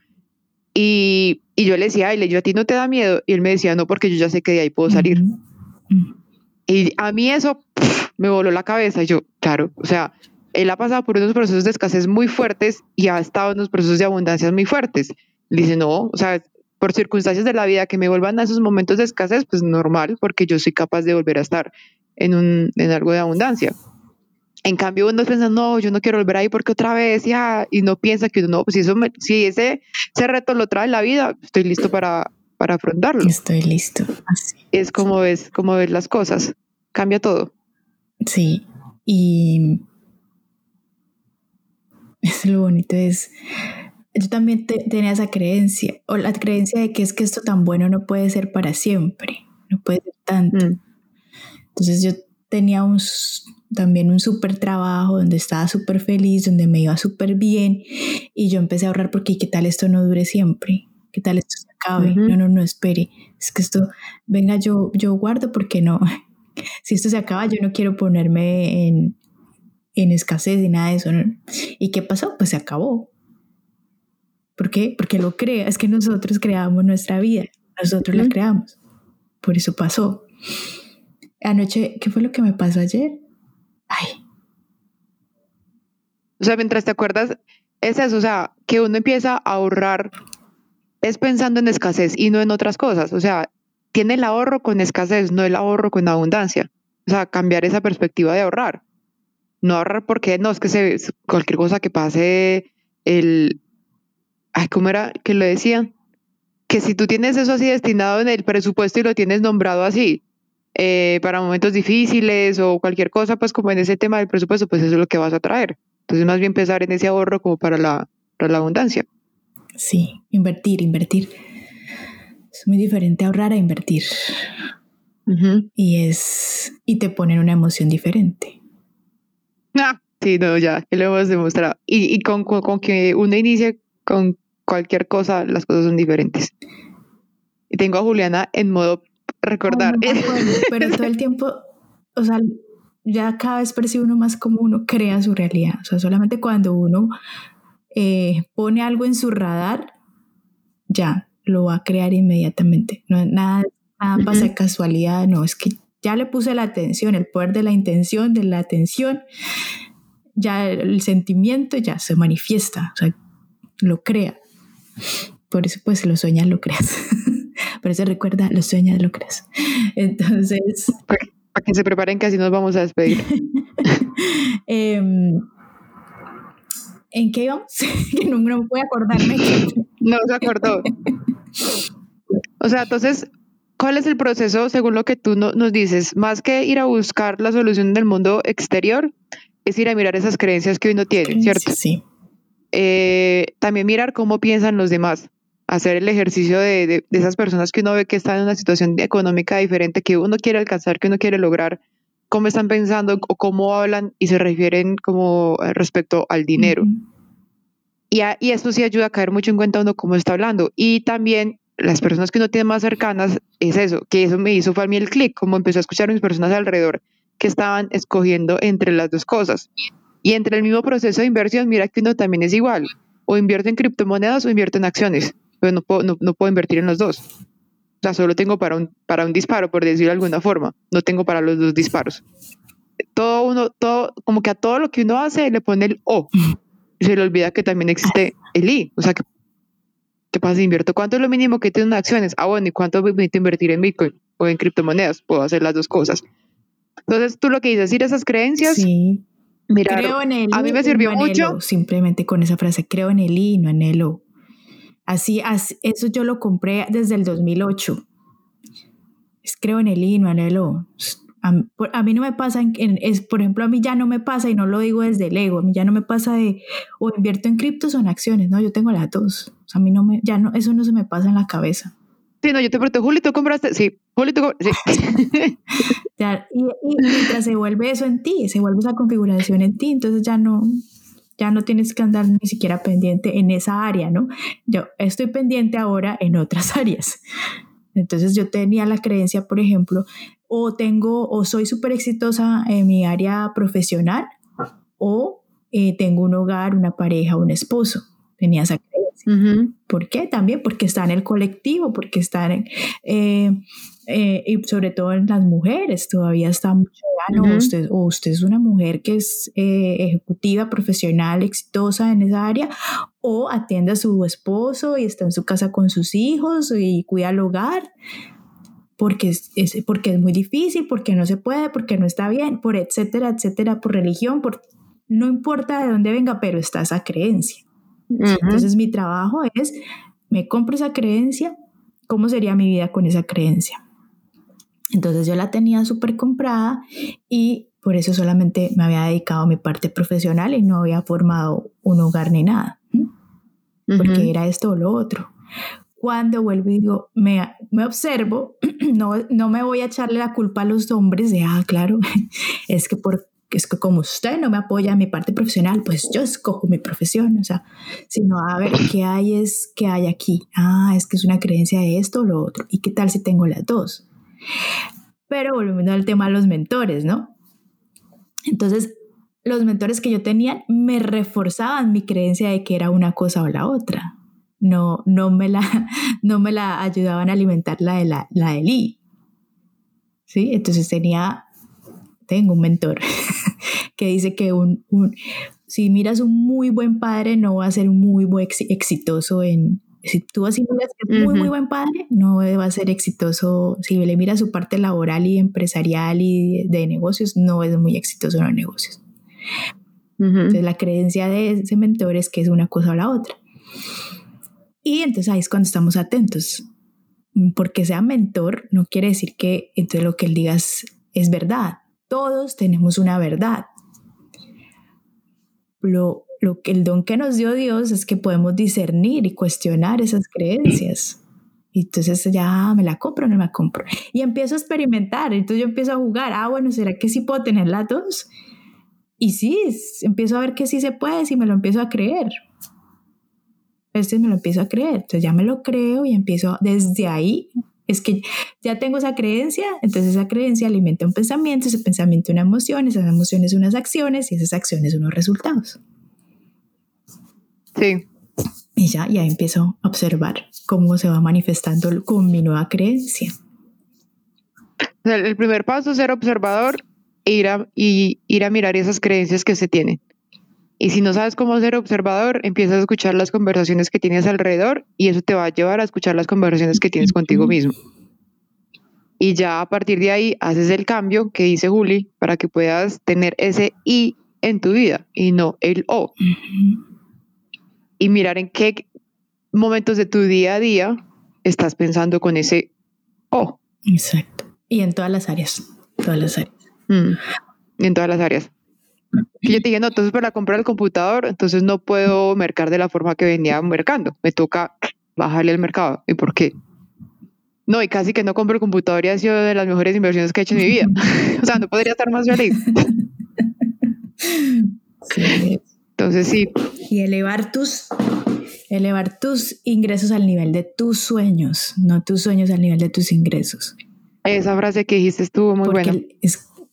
Y, y yo le decía, ay, yo a ti no te da miedo, y él me decía, no, porque yo ya sé que de ahí puedo salir. Y a mí eso me voló la cabeza, y yo, claro, o sea, él ha pasado por unos procesos de escasez muy fuertes y ha estado en unos procesos de abundancia muy fuertes. Dice, no, o sea, por circunstancias de la vida que me vuelvan a esos momentos de escasez, pues normal, porque yo soy capaz de volver a estar en, un, en algo de abundancia. En cambio, uno piensa, no, yo no quiero volver ahí porque otra vez, ya, y no piensa que no, pues si, eso si ese, ese reto lo trae la vida, estoy listo para, para afrontarlo. Estoy listo. Así. Es como ves, como ves las cosas, cambia todo. Sí, y es lo bonito, es yo también tenía esa creencia, o la creencia de que es que esto tan bueno no puede ser para siempre, no puede ser tanto. Mm. Entonces yo tenía un, también un súper trabajo donde estaba súper feliz, donde me iba súper bien, y yo empecé a ahorrar porque qué tal esto no dure siempre, qué tal esto se acabe, no, no, no, espere, es que esto, venga, yo, yo guardo porque no, si esto se acaba, yo no quiero ponerme en, en escasez y nada de eso. ¿Y qué pasó? Pues se acabó. ¿Por qué? Porque lo crea. Es que nosotros creamos nuestra vida. Nosotros la creamos. Por eso pasó. Anoche, ¿qué fue lo que me pasó ayer? O sea, mientras te acuerdas, es eso, o sea, que uno empieza a ahorrar es pensando en escasez y no en otras cosas. O sea, tiene el ahorro con escasez, no el ahorro con abundancia. O sea, cambiar esa perspectiva de ahorrar. No ahorrar porque no, es que se, cualquier cosa que pase, el, ay, ¿cómo era que lo decían? Que si tú tienes eso así destinado en el presupuesto y lo tienes nombrado así, eh, para momentos difíciles o cualquier cosa, pues como en ese tema del presupuesto, pues eso es lo que vas a traer. Entonces, más bien pensar en ese ahorro como para la, para la abundancia. Sí, invertir, invertir. Es muy diferente ahorrar a invertir. Y es, y te ponen una emoción diferente. Ah, sí, no, ya, que lo hemos demostrado. Y, y con, con, con, que uno inicie con cualquier cosa, las cosas son diferentes. Y tengo a Juliana en modo recordar. pero todo el tiempo, o sea, ya cada vez percibe uno más como uno crea su realidad. O sea, solamente cuando uno eh, pone algo en su radar, ya lo va a crear inmediatamente. No, nada, nada pasa casualidad, no, es que ya le puse la atención, el poder de la intención, de la atención, ya el sentimiento ya se manifiesta. O sea, lo crea. Por eso pues lo sueñas, lo creas. Por eso recuerda, lo sueñas, lo creas. Entonces... Para que se preparen que así nos vamos a despedir. Em, ¿En qué íbamos? que no, no voy a acordarme. no se acordó. O sea, entonces, ¿cuál es el proceso según lo que tú nos dices? Más que ir a buscar la solución del mundo exterior, es ir a mirar esas creencias que uno tiene, ¿cierto? Sí. Eh, también mirar cómo piensan los demás, hacer el ejercicio de, esas personas que uno ve que están en una situación económica diferente, que uno quiere alcanzar, que uno quiere lograr, cómo están pensando o cómo hablan y se refieren como eh, respecto al dinero. y, y, esto sí ayuda a caer mucho en cuenta uno cómo está hablando. Y también las personas que uno tiene más cercanas es eso, que eso me hizo fue a mí el clic, como empezó a escuchar a mis personas alrededor que estaban escogiendo entre las dos cosas. Y entre el mismo proceso de inversión, mira que uno también es igual. O invierto en criptomonedas o invierto en acciones. Pero no puedo, no, puedo invertir en los dos. O sea, solo tengo para un, para un disparo, por decirlo de alguna forma. No tengo para los dos disparos. Todo uno, todo, como que a todo lo que uno hace le pone el O. Y se le olvida que también existe el I. O sea, que ¿qué pasa si invierto? ¿Cuánto es lo mínimo que tengo en acciones? Ah, bueno, ¿y cuánto permite invertir en Bitcoin o en criptomonedas? Puedo hacer las dos cosas. Entonces, tú lo que dices, ir esas creencias. Sí. Mira, creo en el a mí me sirvió mucho. simplemente con esa frase, creo en el I, no en el O. Así, eso yo lo compré desde el 2008. Es creo en el I, no en el O. A, mí no me pasa, en, es, por ejemplo, a mí ya no me pasa, y no lo digo desde el ego, a mí ya no me pasa de o invierto en criptos o en acciones, no, yo tengo las dos. O sea, a mí no me, ya no, eso no se me pasa en la cabeza. Sí, no, yo te pregunto, Juli, ¿tú compraste? Sí, Juli, tú compraste. Sí. y, mientras se vuelve eso en ti, se vuelve esa configuración en ti, entonces ya no, ya no tienes que andar ni siquiera pendiente en esa área, ¿no? Yo estoy pendiente ahora en otras áreas. Entonces yo tenía la creencia, por ejemplo, o tengo, o soy súper exitosa en mi área profesional, o eh, tengo un hogar, una pareja, un esposo. Tenía esa ¿Por qué? También porque está en el colectivo, porque está en, eh, eh, y sobre todo en las mujeres, todavía está mucho, o, usted, o usted es una mujer que es eh, ejecutiva, profesional, exitosa en esa área, o atiende a su esposo y está en su casa con sus hijos y cuida el hogar. Porque es, porque es muy difícil, porque no se puede, porque no está bien, por etcétera, etcétera, por religión, por no importa de dónde venga, pero está esa creencia. Entonces mi trabajo es, me compro esa creencia, ¿cómo sería mi vida con esa creencia? Entonces yo la tenía súper comprada y por eso solamente me había dedicado a mi parte profesional y no había formado un hogar ni nada, porque era esto o lo otro. Cuando vuelvo y digo, me, me observo, no, no me voy a echarle la culpa a los hombres de, ah, claro, es que por es que como usted no me apoya en mi parte profesional, pues yo escojo mi profesión, o sea, sino a ver qué hay es que hay aquí. Ah, es que es una creencia de esto o lo otro. ¿Y qué tal si tengo las dos? Pero volviendo al tema de los mentores, ¿no? Entonces, los mentores que yo tenía me reforzaban mi creencia de que era una cosa o la otra. No, no, me, la, no me la ayudaban a alimentar la de la, la de Lee. ¿Sí? Entonces tenía tengo un mentor que dice que un, si miras un muy buen padre, no va a ser muy buen exitoso en... Si tú así miras que es muy, muy buen padre, no va a ser exitoso. Si le miras su parte laboral y empresarial y de, negocios, no es muy exitoso en los negocios. Entonces, la creencia de ese mentor es que es una cosa o la otra. Y entonces ahí es cuando estamos atentos. Porque sea mentor no quiere decir que entonces lo que él diga es verdad. Todos tenemos una verdad. Lo, lo que el don que nos dio Dios es que podemos discernir y cuestionar esas creencias. Y entonces ya me la compro o no me la compro. Y empiezo a experimentar. Entonces yo empiezo a jugar. Ah, bueno, ¿será que sí puedo tener las dos? Y sí, empiezo a ver que sí se puede si me lo empiezo a creer. Este me lo empiezo a creer. Entonces ya me lo creo y empiezo desde ahí es que ya tengo esa creencia, entonces esa creencia alimenta un pensamiento, ese pensamiento una emoción, esas emociones unas acciones y esas acciones unos resultados. Sí. Y ya, ya empiezo a observar cómo se va manifestando con mi nueva creencia. El primer paso es ser observador e ir a, y ir a mirar esas creencias que se tienen. Y si no sabes cómo ser observador, empiezas a escuchar las conversaciones que tienes alrededor y eso te va a llevar a escuchar las conversaciones que tienes contigo mismo. Y ya a partir de ahí haces el cambio que dice Juli para que puedas tener ese I en tu vida y no el O. Y mirar en qué momentos de tu día a día estás pensando con ese O. Exacto. Y en todas las áreas. Todas las áreas. Mm. En todas las áreas. Y yo te dije, no, entonces para comprar el computador, entonces no puedo mercar de la forma que venía mercando. Me toca bajarle al mercado. ¿Y por qué? No, y casi que no compro el computador y ha sido de las mejores inversiones que he hecho en mi vida. o sea, no podría estar más feliz. Entonces sí. Y elevar tus, elevar tus ingresos al nivel de tus sueños, no tus sueños al nivel de tus ingresos. Esa frase que dijiste estuvo muy buena.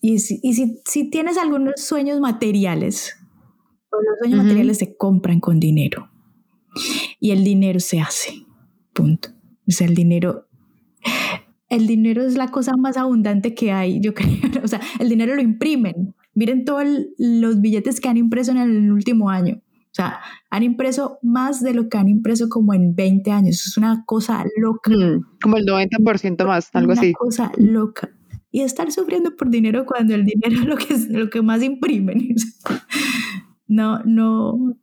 Y, si, y si, si, tienes algunos sueños materiales, pues los sueños materiales se compran con dinero y el dinero se hace, punto. O sea, el dinero el dinero es la cosa más abundante que hay, yo creo. O sea, el dinero lo imprimen. Miren todos los billetes que han impreso en el último año. O sea, han impreso más de lo que han impreso como en 20 años. Es una cosa loca. Mm, como el 90% más, algo así. Una cosa loca. Y estar sufriendo por dinero cuando el dinero es lo que, es lo que más imprimen. No, no.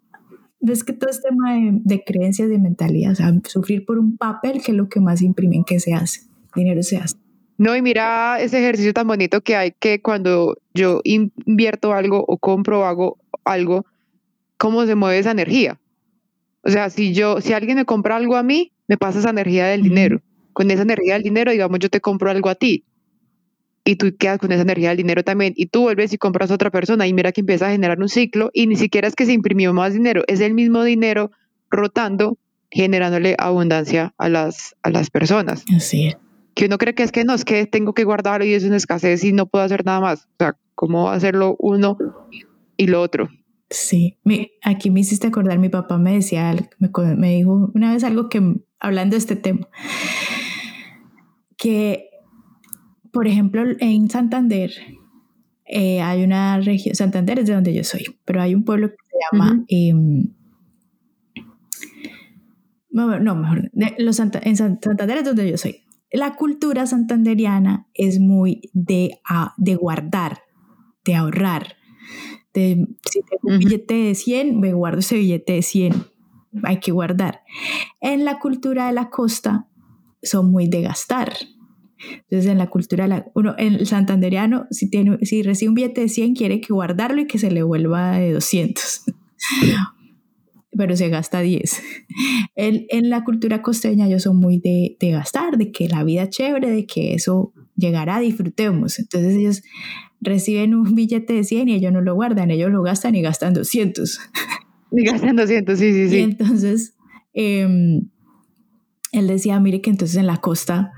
Ves que todo es tema de, de creencias, de mentalidad. O sea, sufrir por un papel que es lo que más imprimen que se hace dinero se hace. No, y mira ese ejercicio tan bonito que hay que cuando yo invierto algo o compro o hago algo, cómo se mueve esa energía. O sea, si yo, si alguien me compra algo a mí, me pasa esa energía del dinero. Con esa energía del dinero, digamos, yo te compro algo a ti. Y tú quedas con esa energía del dinero también. Y tú vuelves y compras a otra persona. Y mira que empieza a generar un ciclo. Y ni siquiera es que se imprimió más dinero. Es el mismo dinero rotando, generándole abundancia a las, a las personas. Así es que uno cree que es que no, es que tengo que guardarlo y es una escasez y no puedo hacer nada más. O sea, ¿cómo hacerlo uno y lo otro? Sí, aquí me hiciste acordar, mi papá me decía, me, me dijo una vez algo que, hablando de este tema, que, por ejemplo, en Santander, eh, hay una región, Santander es de donde yo soy, pero hay un pueblo que se llama, em, no, mejor, los en Santander es donde yo soy, la cultura santanderiana es muy de, de guardar, de ahorrar. De, si tengo un billete de 100, me guardo ese billete de 100. Hay que guardar. En la cultura de la costa son muy de gastar. Entonces, en la cultura, uno, en el santanderiano, si, tiene, si recibe un billete de 100, quiere que guardarlo y que se le vuelva de 200 pero se gasta 10. En, en la cultura costeña yo soy muy de, de, gastar, de que la vida es chévere, de que eso llegará, disfrutemos. Entonces ellos reciben un billete de 100 y ellos no lo guardan, ellos lo gastan y gastan 200. Y gastan 200, sí, sí, sí. Y entonces em, él decía, mire que entonces en la costa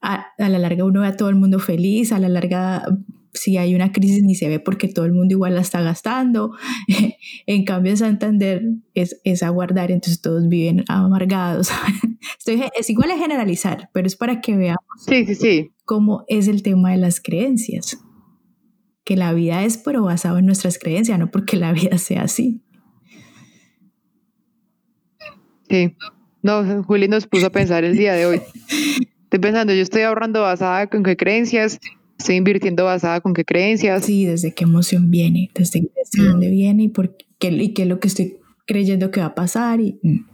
a, a, la larga uno ve a todo el mundo feliz, a la larga si hay una crisis ni se ve porque todo el mundo igual la está gastando. en cambio, Santander es, es aguardar, entonces todos viven amargados. Estoy, es igual a generalizar, pero es para que veamos sí, sí, sí. cómo es el tema de las creencias. Que la vida es pero basado en nuestras creencias, no porque la vida sea así. Sí, no, Juli nos puso a pensar el día de hoy. Estoy pensando, yo estoy ahorrando basada con qué creencias, estoy invirtiendo basada con qué creencias. Sí, desde qué emoción viene, desde, mm. dónde viene y, por qué, y qué es lo que estoy creyendo que va a pasar y mm,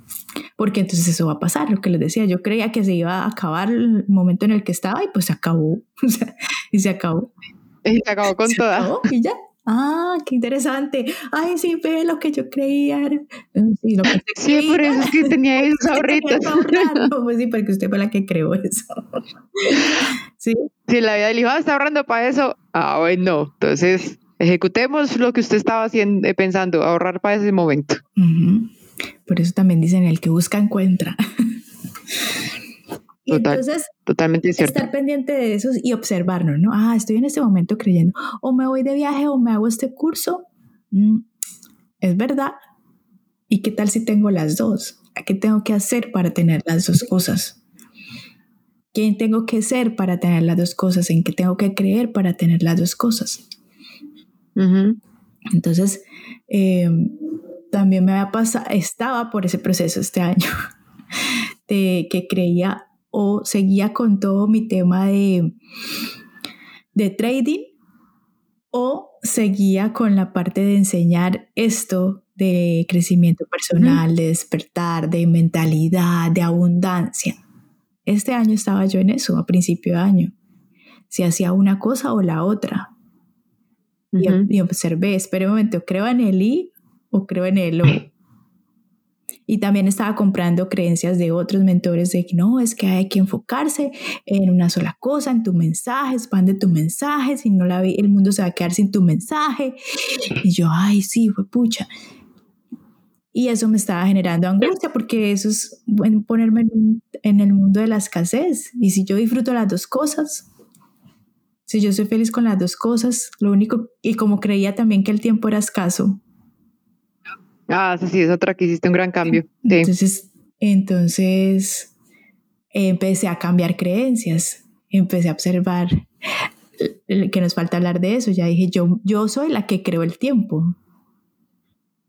porque entonces eso va a pasar, lo que les decía, yo creía que se iba a acabar el momento en el que estaba y pues se acabó, y se acabó. Y se acabó con todas y ya. Ah, qué interesante. Ay, sí, ve lo que yo creía. Sí, lo que sí por eso es que tenía esos ahorritos. pues sí, porque usted fue la que creó eso. sí. Si la vida del hijo está ahorrando para eso, ah, bueno, entonces ejecutemos lo que usted estaba haciendo, eh, pensando, ahorrar para ese momento. Por eso también dicen, el que busca encuentra. Y entonces, totalmente cierto. estar pendiente de eso y observarnos, ¿no? Ah, estoy en este momento creyendo, o me voy de viaje o me hago este curso. Mm, es verdad. ¿Y qué tal si tengo las dos? ¿Qué tengo que hacer para tener las dos cosas? ¿Quién tengo que ser para tener las dos cosas? ¿En qué tengo que creer para tener las dos cosas? Entonces, eh, también me había pasado, estaba por ese proceso este año, de que creía o seguía con todo mi tema de, de trading o seguía con la parte de enseñar esto de crecimiento personal, de despertar, de mentalidad, de abundancia. Este año estaba yo en eso, a principio de año. Si hacía una cosa o la otra. y, observé, espera un momento, ¿creo en el I o creo en el O? Y también estaba comprando creencias de otros mentores de que no, es que hay que enfocarse en una sola cosa, en tu mensaje, expande tu mensaje, si no la el mundo se va a quedar sin tu mensaje. Y yo, ay, sí, fue pucha. Y eso me estaba generando angustia porque eso es ponerme en, el mundo de la escasez. Y si yo disfruto las dos cosas, si yo soy feliz con las dos cosas, lo único, y como creía también que el tiempo era escaso. Ah, sí, es otra que hiciste un gran cambio. Entonces, entonces empecé a cambiar creencias, empecé a observar que nos falta hablar de eso. Ya dije, yo, yo soy la que creo el tiempo.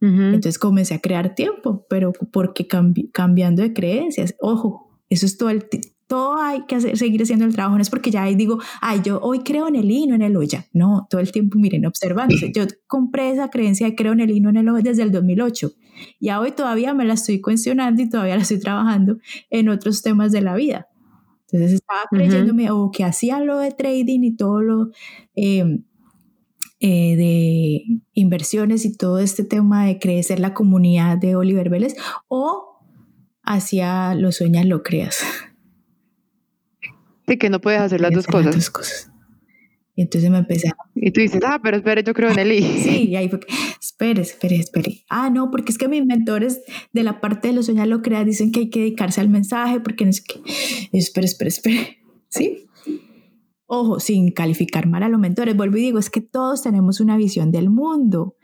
Entonces comencé a crear tiempo, pero porque cambiando de creencias. Ojo, eso es todo el todo hay que hacer, seguir haciendo el trabajo, no es porque ya ahí digo, ay, yo hoy creo en el I, no en el olla. No, todo el tiempo, miren, observándose. Yo compré esa creencia de creo en el I, no en el O desde el 2008. Y hoy todavía me la estoy cuestionando y todavía la estoy trabajando en otros temas de la vida. Entonces estaba creyéndome, o que hacía lo de trading y todo lo... Eh, eh, de inversiones y todo este tema de crecer la comunidad de Oliver Vélez o hacia lo sueñas, lo creas. Sí, que no puedes hacer las dos cosas. Las dos cosas. Y entonces me empecé a... Y tú dices, ah, pero espere, yo creo en el I. Sí, y ahí fue, espere, espere, espere. Ah, no, porque es que mis mentores de la parte de los sueños lo creas dicen que hay que dedicarse al mensaje, porque no es que... Espere, espere, espere. ¿Sí? Ojo, sin calificar mal a los mentores, vuelvo y digo, es que todos tenemos una visión del mundo.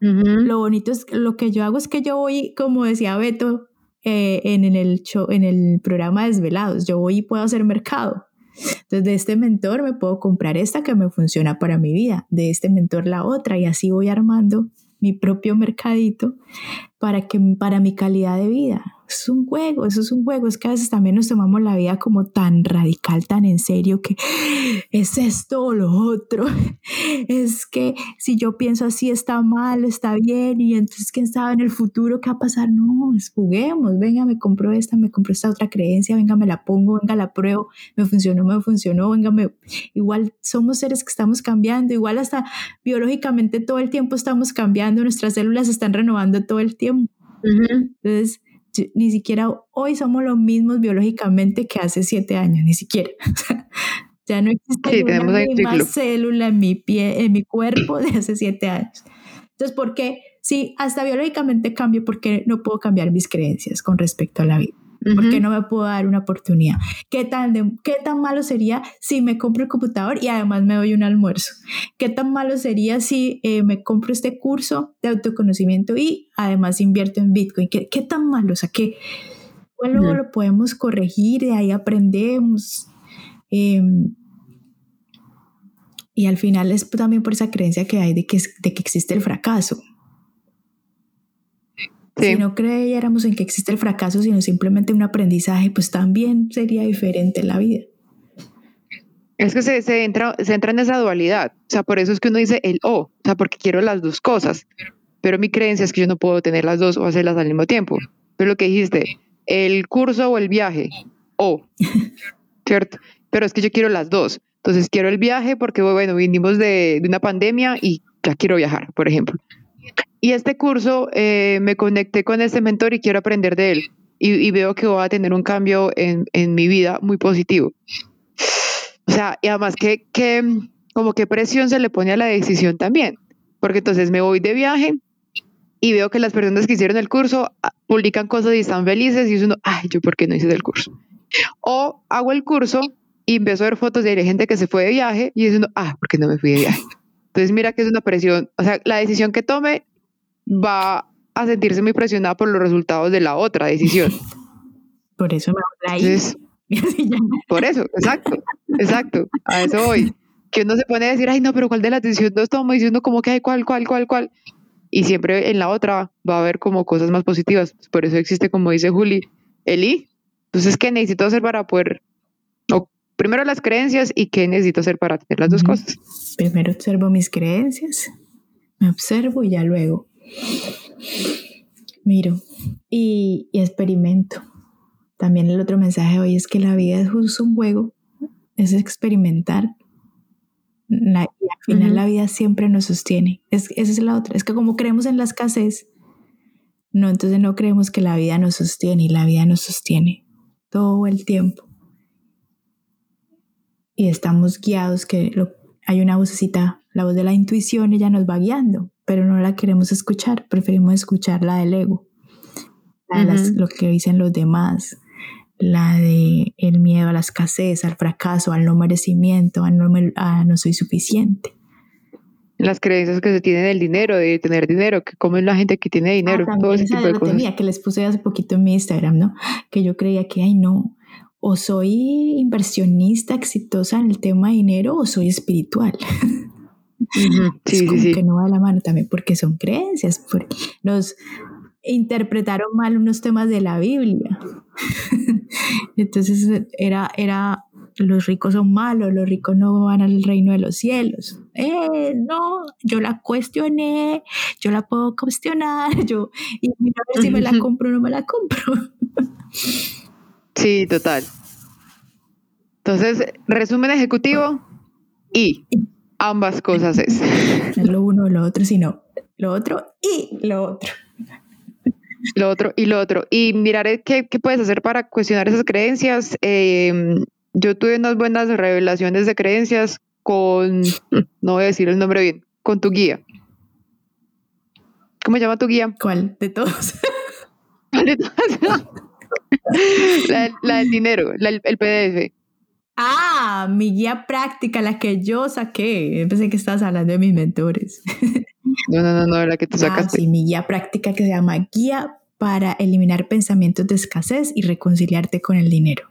Lo bonito es, lo que yo hago es que yo voy, como decía Beto eh, en, el show, en el programa Desvelados, yo voy y puedo hacer mercado. Entonces, de este mentor me puedo comprar esta que me funciona para mi vida, de este mentor la otra, y así voy armando mi propio mercadito para, que, para mi calidad de vida. Es un juego, eso es un juego. Es que a veces también nos tomamos la vida como tan radical, tan en serio, que es esto o lo otro. Es que si yo pienso así está mal, está bien, y entonces quién sabe en el futuro qué va a pasar. No, juguemos, venga, me compro esta, me compro esta otra creencia, venga, me la pongo, venga, la pruebo, me funcionó, me funcionó, venga, me... igual somos seres que estamos cambiando, igual hasta biológicamente todo el tiempo estamos cambiando, nuestras células están renovando todo el tiempo. Entonces, ni siquiera hoy somos los mismos biológicamente que hace siete años, ni siquiera. ya no existe una misma célula en mi, pie, en mi cuerpo de hace siete años. Entonces, ¿por qué? Si hasta biológicamente cambio, ¿por qué no puedo cambiar mis creencias con respecto a la vida? ¿Por qué no me puedo dar una oportunidad? ¿Qué tan, ¿Qué tan malo sería si me compro el computador y además me doy un almuerzo? ¿Qué tan malo sería si eh, me compro este curso de autoconocimiento y además invierto en Bitcoin? ¿Qué, qué tan malo? O sea, ¿qué, luego lo podemos corregir? De ahí aprendemos. Em, y al final es también por esa creencia que hay de que, de que existe el fracaso. Si no creyéramos en que existe el fracaso, sino simplemente un aprendizaje, pues también sería diferente la vida. Es que se, se, entra, se entra en esa dualidad. O sea, por eso es que uno dice el o, o sea, porque quiero las dos cosas. Pero mi creencia es que yo no puedo tener las dos o hacerlas al mismo tiempo. Pero lo que dijiste, el curso o el viaje, o, ¿cierto? Pero es que yo quiero las dos. Entonces quiero el viaje porque, bueno, vinimos de, de una pandemia y ya quiero viajar, por ejemplo. Y este curso eh, me conecté con este mentor y quiero aprender de él. Y, veo que voy a tener un cambio en, mi vida muy positivo. O sea, y además que, que, como qué presión se le pone a la decisión también. Porque entonces me voy de viaje y veo que las personas que hicieron el curso ah, publican cosas y están felices y uno, ay, yo por qué no hice el curso. O hago el curso y empiezo a fotos de gente que se fue de viaje y uno, ah, ¿por qué no me fui de viaje? Entonces mira que es una presión, o sea, la decisión que tome va a sentirse muy presionada por los resultados de la otra decisión. Por eso me habla ahí. por eso, exacto, exacto, a eso voy. Que uno se pone a decir, ay, no, pero ¿cuál de las decisiones no estamos diciendo como que hay cuál, cuál, cuál, cuál? Y siempre en la otra va a haber como cosas más positivas. Por eso existe, como dice Juli, el I. Entonces, ¿qué necesito hacer para poder primero las creencias y qué necesito hacer para tener las dos cosas. Primero observo mis creencias, me observo y ya luego miro y, experimento. También el otro mensaje hoy es que la vida es justo un juego, es experimentar. y al final la vida siempre nos sostiene. Es, esa es la otra. Es que como creemos en la escasez, no, entonces no creemos que la vida nos sostiene y la vida nos sostiene todo el tiempo y estamos guiados, que hay una vocecita, la voz de la intuición, ella nos va guiando, pero no la queremos escuchar, preferimos escuchar la del ego. lo que dicen los demás, la de el miedo a la escasez, al fracaso, al no merecimiento, a no, a no soy suficiente. Las creencias que se tienen del dinero, de tener dinero, que como es la gente que tiene dinero, ah, todo ese tipo de cosas. Tenía, que les puse hace poquito en mi Instagram, ¿no? Que yo creía que, ay, no, o soy inversionista exitosa en el tema de dinero o soy espiritual. Sí, es sí, que no va de la mano también porque son creencias, porque nos interpretaron mal unos temas de la Biblia. Entonces era, era, los ricos son malos, los ricos no van al reino de los cielos. Eh, no, yo la cuestioné, yo la puedo cuestionar, yo, y mira a ver si me la compro o no me la compro. Sí, total. Entonces, resumen ejecutivo y ambas cosas es. No lo uno o lo otro, sino lo otro y lo otro. Lo otro y lo otro. Y mirar qué, qué puedes hacer para cuestionar esas creencias. Em, yo tuve unas buenas revelaciones de creencias con, no voy a decir el nombre bien, con tu guía. ¿Cómo se llama tu guía? ¿Cuál? De todos. la, del dinero, el PDF. Ah, mi guía práctica, la que yo saqué. Pensé que estabas hablando de mis mentores. No, no, no, no, la que tú ah, sacaste. Ah, sí, mi guía práctica que se llama Guía para eliminar pensamientos de escasez y reconciliarte con el dinero.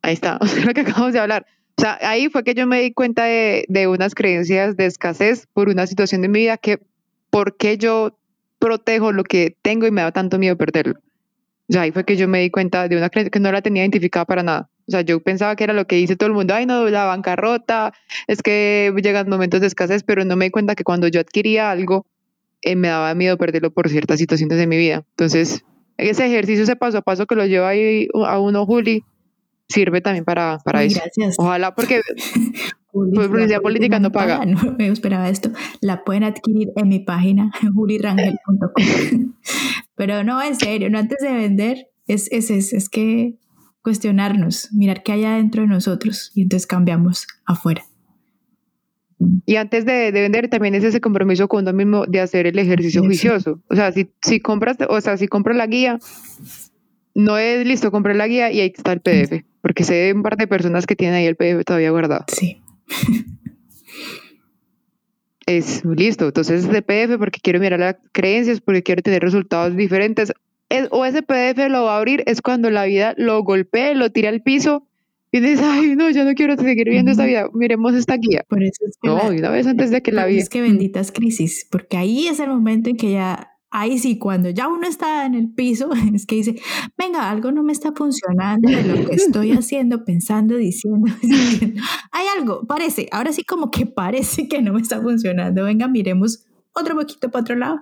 Ahí está, lo que acabamos de hablar. O sea, ahí fue que yo me di cuenta de, de unas creencias de escasez por una situación de mi vida que, ¿por qué yo protejo lo que tengo y me da tanto miedo perderlo? O sea, ahí fue que yo me di cuenta de una creencia que no la tenía identificada para nada. O sea, yo pensaba que era lo que dice todo el mundo, ay no, la bancarrota, es que llegan momentos de escasez, pero no me di cuenta que cuando yo adquiría algo, eh, me daba miedo perderlo por ciertas situaciones de mi vida. Entonces, ese ejercicio, ese paso a paso que lo lleva ahí a uno, Juli, sirve también para, para eso. Gracias. Ojalá, porque publicidad política no paga. No me esperaba esto. La pueden adquirir en mi página, julirangel.com. Pero no, en serio, no antes de vender, es, es, es, es que cuestionarnos, mirar qué hay adentro de nosotros y entonces cambiamos afuera. Y antes de, vender también es ese compromiso con uno mismo de hacer el ejercicio juicioso. O sea, si, si compras, o sea, si compras la guía, no es listo, compré la guía y ahí está el PDF, porque sé un par de personas que tienen ahí el PDF todavía guardado. Sí. es listo, entonces es de PDF porque quiero mirar las creencias, porque quiero tener resultados diferentes o ese PDF lo va a abrir es cuando la vida lo golpee, lo tira al piso y dices, ay, no, yo no quiero seguir viendo esta vida, miremos esta guía. Por eso es que no, una vez antes de que la vida. Es que benditas crisis, porque ahí es el momento en que ya, ahí sí, cuando ya uno está en el piso, es que dice, venga, algo no me está funcionando de lo que estoy haciendo, pensando, diciendo, diciendo. Hay algo, parece, ahora sí como que parece que no me está funcionando, venga, miremos otro poquito para otro lado.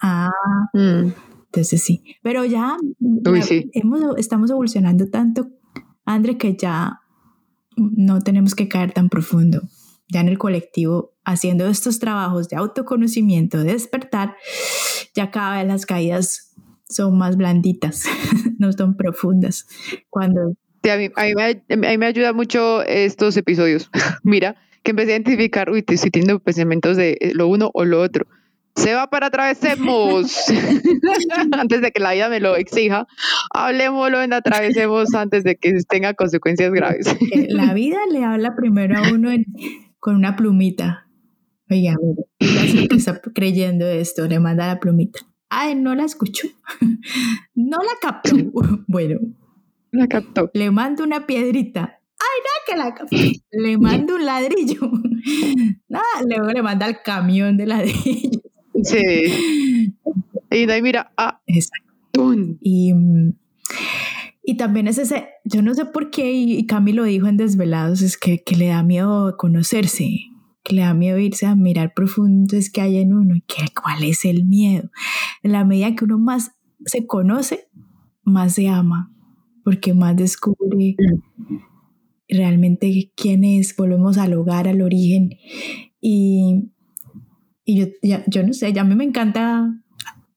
Ah. Mm. Entonces sí, pero ya, Hemos, estamos evolucionando tanto, André, que ya no tenemos que caer tan profundo. Ya en el colectivo, haciendo estos trabajos de autoconocimiento, de despertar, ya cada vez las caídas son más blanditas, no son profundas. Cuando... a, mí, me, ayuda mucho estos episodios. Mira, que empecé a identificar, uy, estoy teniendo pensamientos de lo uno o lo otro se va para atravesemos. antes de que la vida me lo exija, hablemoslo en atravesemos antes de que tenga consecuencias graves. la vida le habla primero a uno con una plumita. Oiga, mire, está creyendo esto, le manda la plumita. Ay, no la escuchó. no la captó. bueno. La captó. Le mando una piedrita. Ay, no, que la. Le mando un ladrillo. Nada, luego le manda el camión de ladrillo. Sí. Y de ahí mira, ah, Y, y también es ese, yo no sé por qué, y Camilo dijo en Desvelados, es que, que le da miedo conocerse, que le da miedo irse a mirar profundo es que hay en uno, que cuál es el miedo. En la medida que uno más se conoce, más se ama, porque más descubre realmente quién es, volvemos al hogar, al origen. Y, y yo, ya, yo no sé, ya a mí me encanta,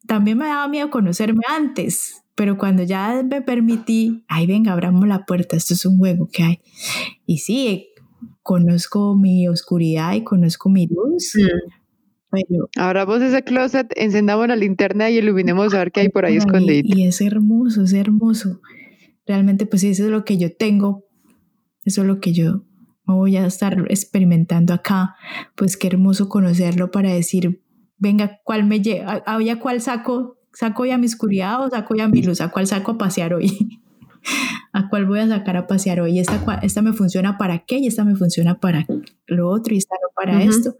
también me daba miedo conocerme antes, pero cuando ya me permití, ay, venga, abramos la puerta, esto es un juego que hay. Y sí, conozco mi oscuridad y conozco mi luz. Mm. Ahora vos ese closet, encendamos la linterna y iluminemos a ver qué hay por ahí escondido. Y es hermoso, es hermoso. Realmente, pues eso es lo que yo tengo. Eso es lo que yo voy a estar experimentando acá. Pues qué hermoso conocerlo para decir, venga, ¿cuál me lleva? ¿A cuál saco? ¿Saco ya mi oscuridad o saco ya mi luz? ¿A cuál saco a pasear hoy? ¿A cuál voy a sacar a pasear hoy? Esta, esta me funciona para qué y esta me funciona para lo otro y esta no para esto.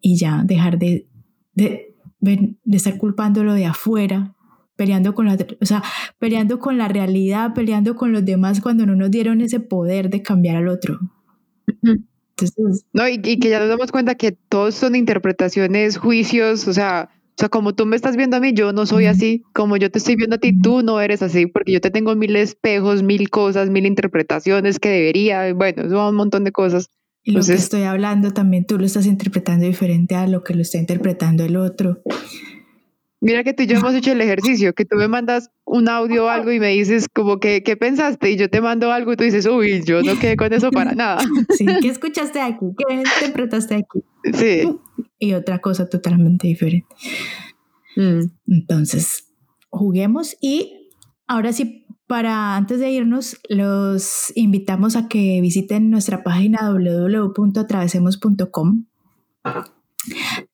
Y ya dejar de, de, de, estar culpándolo de afuera, peleando con la, o sea, peleando con la realidad, peleando con los demás cuando no nos dieron ese poder de cambiar al otro. Entonces, no, y, y, que ya nos damos cuenta que todos son interpretaciones, juicios, o sea, o sea, como tú me estás viendo a mí, yo no soy así. Como yo te estoy viendo a ti, tú no eres así, porque yo te tengo mil espejos, mil cosas, mil interpretaciones que debería. Bueno, son un montón de cosas. Y lo que estoy hablando también tú lo estás interpretando diferente a lo que lo está interpretando el otro. Mira que tú y yo hemos hecho el ejercicio, que tú me mandas un audio o algo y me dices como que, ¿qué pensaste? Y yo te mando algo y tú dices, uy, yo no quedé con eso para nada. Sí, ¿qué escuchaste aquí? ¿Qué interpretaste aquí? Sí y otra cosa totalmente diferente. Mm. Entonces, juguemos y ahora sí, para antes de irnos, los invitamos a que visiten nuestra página www.atravesemos.com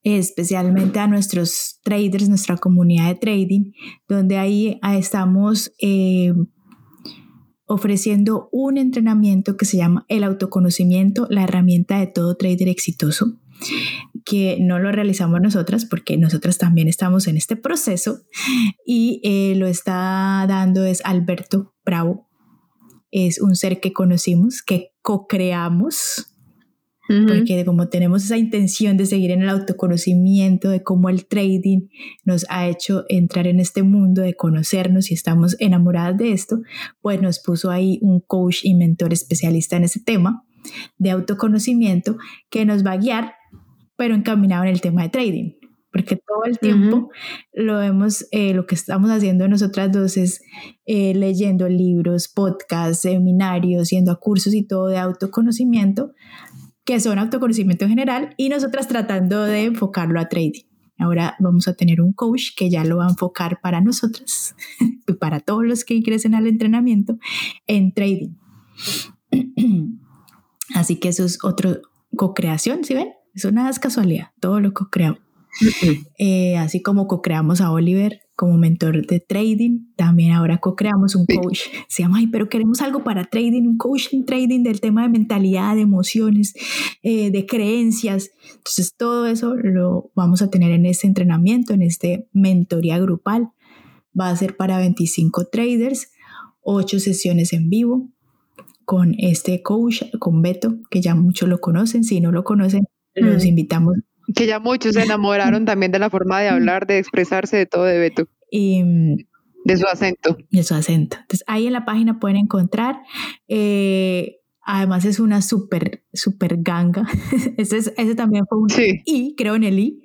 especialmente a nuestros traders, nuestra comunidad de trading, donde ahí estamos eh, ofreciendo un entrenamiento que se llama el autoconocimiento, la herramienta de todo trader exitoso que no lo realizamos nosotras porque nosotras también estamos en este proceso y eh, lo está dando es Alberto Bravo. Es un ser que conocimos, que co-creamos, porque como tenemos esa intención de seguir en el autoconocimiento, de cómo el trading nos ha hecho entrar en este mundo, de conocernos y estamos enamoradas de esto, pues nos puso ahí un coach y mentor especialista en ese tema de autoconocimiento que nos va a guiar pero encaminado en el tema de trading, porque todo el tiempo lo vemos, eh, lo que estamos haciendo nosotras dos es eh, leyendo libros, podcasts, seminarios, yendo a cursos y todo de autoconocimiento, que son autoconocimiento en general, y nosotras tratando de enfocarlo a trading. Ahora vamos a tener un coach que ya lo va a enfocar para nosotras y para todos los que ingresen al entrenamiento en trading. Así que eso es otro co-creación, ¿sí ven? Eso nada es casualidad, todo lo que creamos. Eh, así como co-creamos a Oliver como mentor de trading, también ahora co-creamos un coach. Se llama, ay, pero queremos algo para trading, un coach en trading del tema de mentalidad, de emociones, eh, de creencias. Entonces, todo eso lo vamos a tener en este entrenamiento, en este mentoría grupal. Va a ser para 25 traders, 8 sesiones en vivo con este coach, con Beto, que ya muchos lo conocen. Si no lo conocen, los mm. invitamos. Que ya muchos se enamoraron también de la forma de hablar, de expresarse, de todo de Beto. Y, de su acento. De su acento. Entonces ahí en la página pueden encontrar. Eh, además es una súper, súper ganga. ese, ese, también fue un I, creo en el I,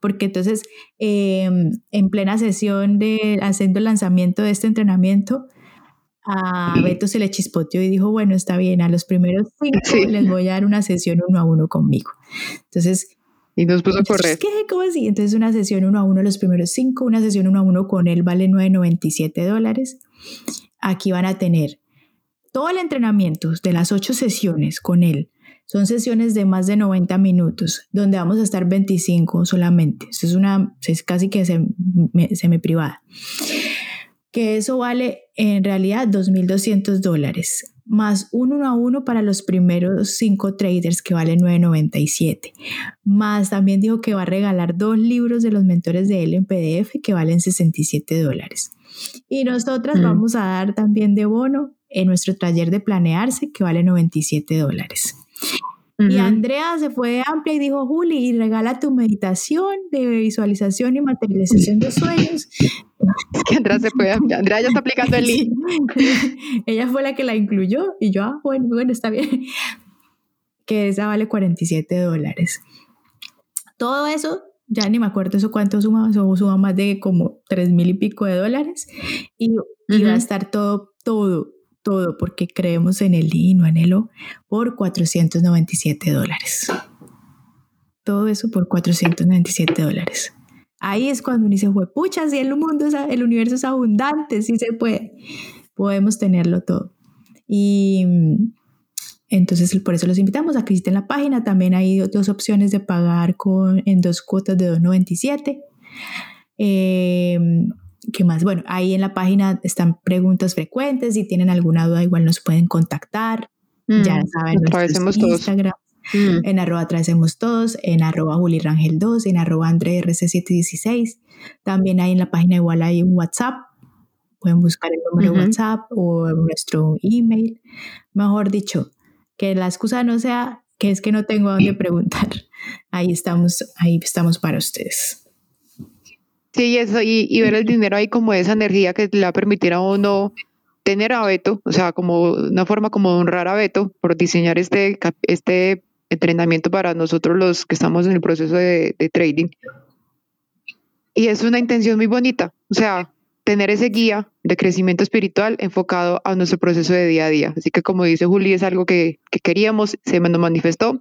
porque entonces em, en plena sesión de haciendo el lanzamiento de este entrenamiento, a Beto se le chispoteó y dijo, bueno, está bien, a los primeros cinco les voy a dar una sesión uno a uno conmigo. Entonces... Y nos puso a correr. ¿Qué? ¿Cómo así? Entonces una sesión uno a uno los primeros cinco, una sesión uno a uno con él vale 9.97 dólares. Aquí van a tener todo el entrenamiento de las ocho sesiones con él. Son sesiones de más de 90 minutos, donde vamos a estar 25 solamente. Eso es una, es casi que semi privada que eso vale en realidad 2.200 dólares, más un uno a uno para los primeros cinco traders que valen 9.97. Más también dijo que va a regalar dos libros de los mentores de él en PDF que valen 67 dólares. Y nosotras mm. vamos a dar también de bono en nuestro taller de planearse que vale 97 dólares. Y Andrea se fue amplia y dijo, Juli, y regala tu meditación de visualización y materialización de sueños. Andrea se fue. Andrea ya está aplicando el link. Ella fue la que la incluyó y yo, ah, bueno, bueno, está bien. Que esa vale 47 dólares. Todo eso, ya ni me acuerdo eso cuánto suma, eso suma más de como 3 mil y pico de dólares. Y, va a estar todo, todo, todo porque creemos en el I, no en el O, por 497 dólares. Todo eso por 497 dólares. Ahí es cuando uno dice, pucha, si el mundo, el universo es abundante, sí se puede. Podemos tenerlo todo. Y entonces por eso los invitamos a que visiten la página. También hay dos opciones de pagar con, en dos cuotas de 297. Eh, ¿Qué más? Bueno, ahí en la página están preguntas frecuentes. Si tienen alguna duda, igual nos pueden contactar. ya mm, saben, nuestro Instagram. Mm. En arroba atravesemos todos, en arroba Rangel 2, en arroba AndreRC716. También hay en la página igual hay un WhatsApp. Pueden buscar el número de WhatsApp o nuestro email. Mejor dicho, que la excusa no sea que es que no tengo a dónde preguntar. Ahí estamos, ahí estamos para ustedes. Sí, eso, y, y, ver el dinero ahí como esa energía que le va a permitir a uno tener a Beto, o sea, como una forma como de honrar a Beto por diseñar este, este entrenamiento para nosotros los que estamos en el proceso de, de trading. Y es una intención muy bonita, o sea, tener ese guía de crecimiento espiritual enfocado a nuestro proceso de día a día. Así que como dice Juli, es algo que, que queríamos, se nos manifestó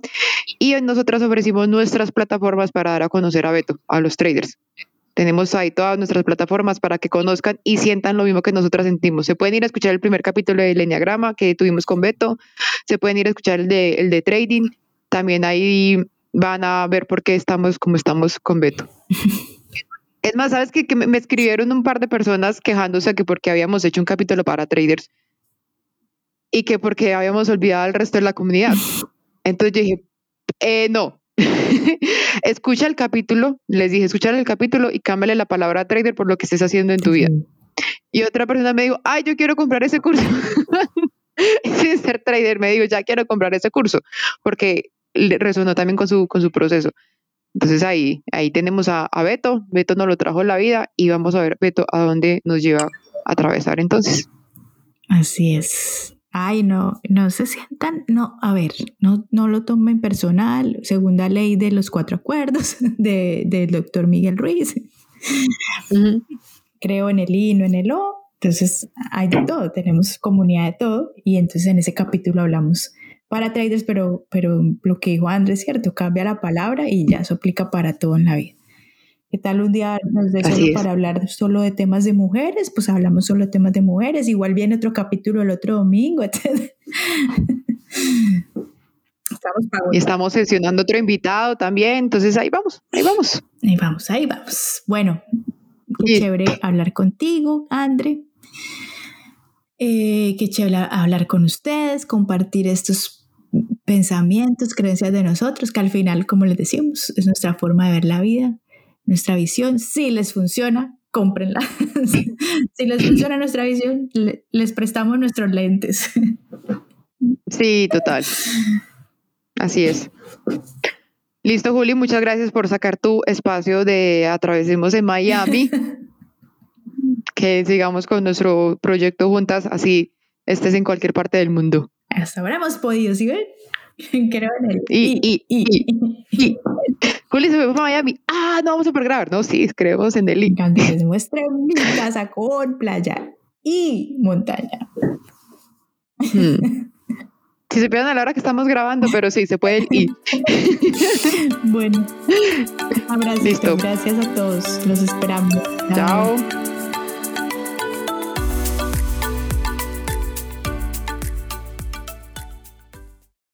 y nosotras ofrecimos nuestras plataformas para dar a conocer a Beto, a los traders. Tenemos ahí todas nuestras plataformas para que conozcan y sientan lo mismo que nosotras sentimos. Se pueden ir a escuchar el primer capítulo del Enneagrama que tuvimos con Beto, se pueden ir a escuchar el de, el de trading, también ahí van a ver por qué estamos como estamos con Beto. Es más, ¿sabes que, que me escribieron un par de personas quejándose que porque habíamos hecho un capítulo para traders y que porque habíamos olvidado al resto de la comunidad? Entonces yo dije, eh, no, escucha el capítulo, les dije, escucha el capítulo y cámbiale la palabra trader por lo que estés haciendo en tu vida. Y otra persona me dijo, ay, yo quiero comprar ese curso. Sin ser trader, me dijo, ya quiero comprar ese curso, porque resonó también con su, con su proceso. Entonces ahí, ahí tenemos a, a Beto, Beto nos lo trajo la vida y vamos a ver, Beto, a dónde nos lleva a atravesar entonces. Así es. Ay, no, no se sientan, no, a ver, no, no lo tomen personal, segunda ley de los cuatro acuerdos de, del doctor Miguel Ruiz. Creo en el I, no en el O, entonces hay de todo, tenemos comunidad de todo y entonces en ese capítulo hablamos para traders, pero, pero lo que dijo Andrés es cierto, cambia la palabra y ya se aplica para todo en la vida. ¿Qué tal un día nos dé solo para hablar solo de temas de mujeres? Pues hablamos solo de temas de mujeres. Igual viene otro capítulo el otro domingo, etc. Estamos y estamos sesionando otro invitado también. Entonces ahí vamos, ahí vamos. Ahí vamos, ahí vamos. Bueno, qué chévere hablar contigo, Andre. Eh, qué chévere hablar con ustedes, compartir estos pensamientos, creencias de nosotros, que al final, como les decimos, es nuestra forma de ver la vida nuestra visión. Si les funciona, cómprenla. si les funciona nuestra visión, les prestamos nuestros lentes. sí, total. Así es. Listo, Juli, muchas gracias por sacar tu espacio de Atravesemos en Miami. que sigamos con nuestro proyecto juntas, así estés en cualquier parte del mundo. Hasta ahora hemos podido, ¿sí ven? Creo en él. Y, y, y, y, Juli se fue para Miami. Ah, no vamos a poder grabar. No, sí, creemos en el link. Les muestre mi casa con playa y montaña. Hmm. Si se pierden a la hora que estamos grabando, pero sí, se puede ir. bueno, abrazo. Listo. Gracias a todos. Los esperamos. Chao.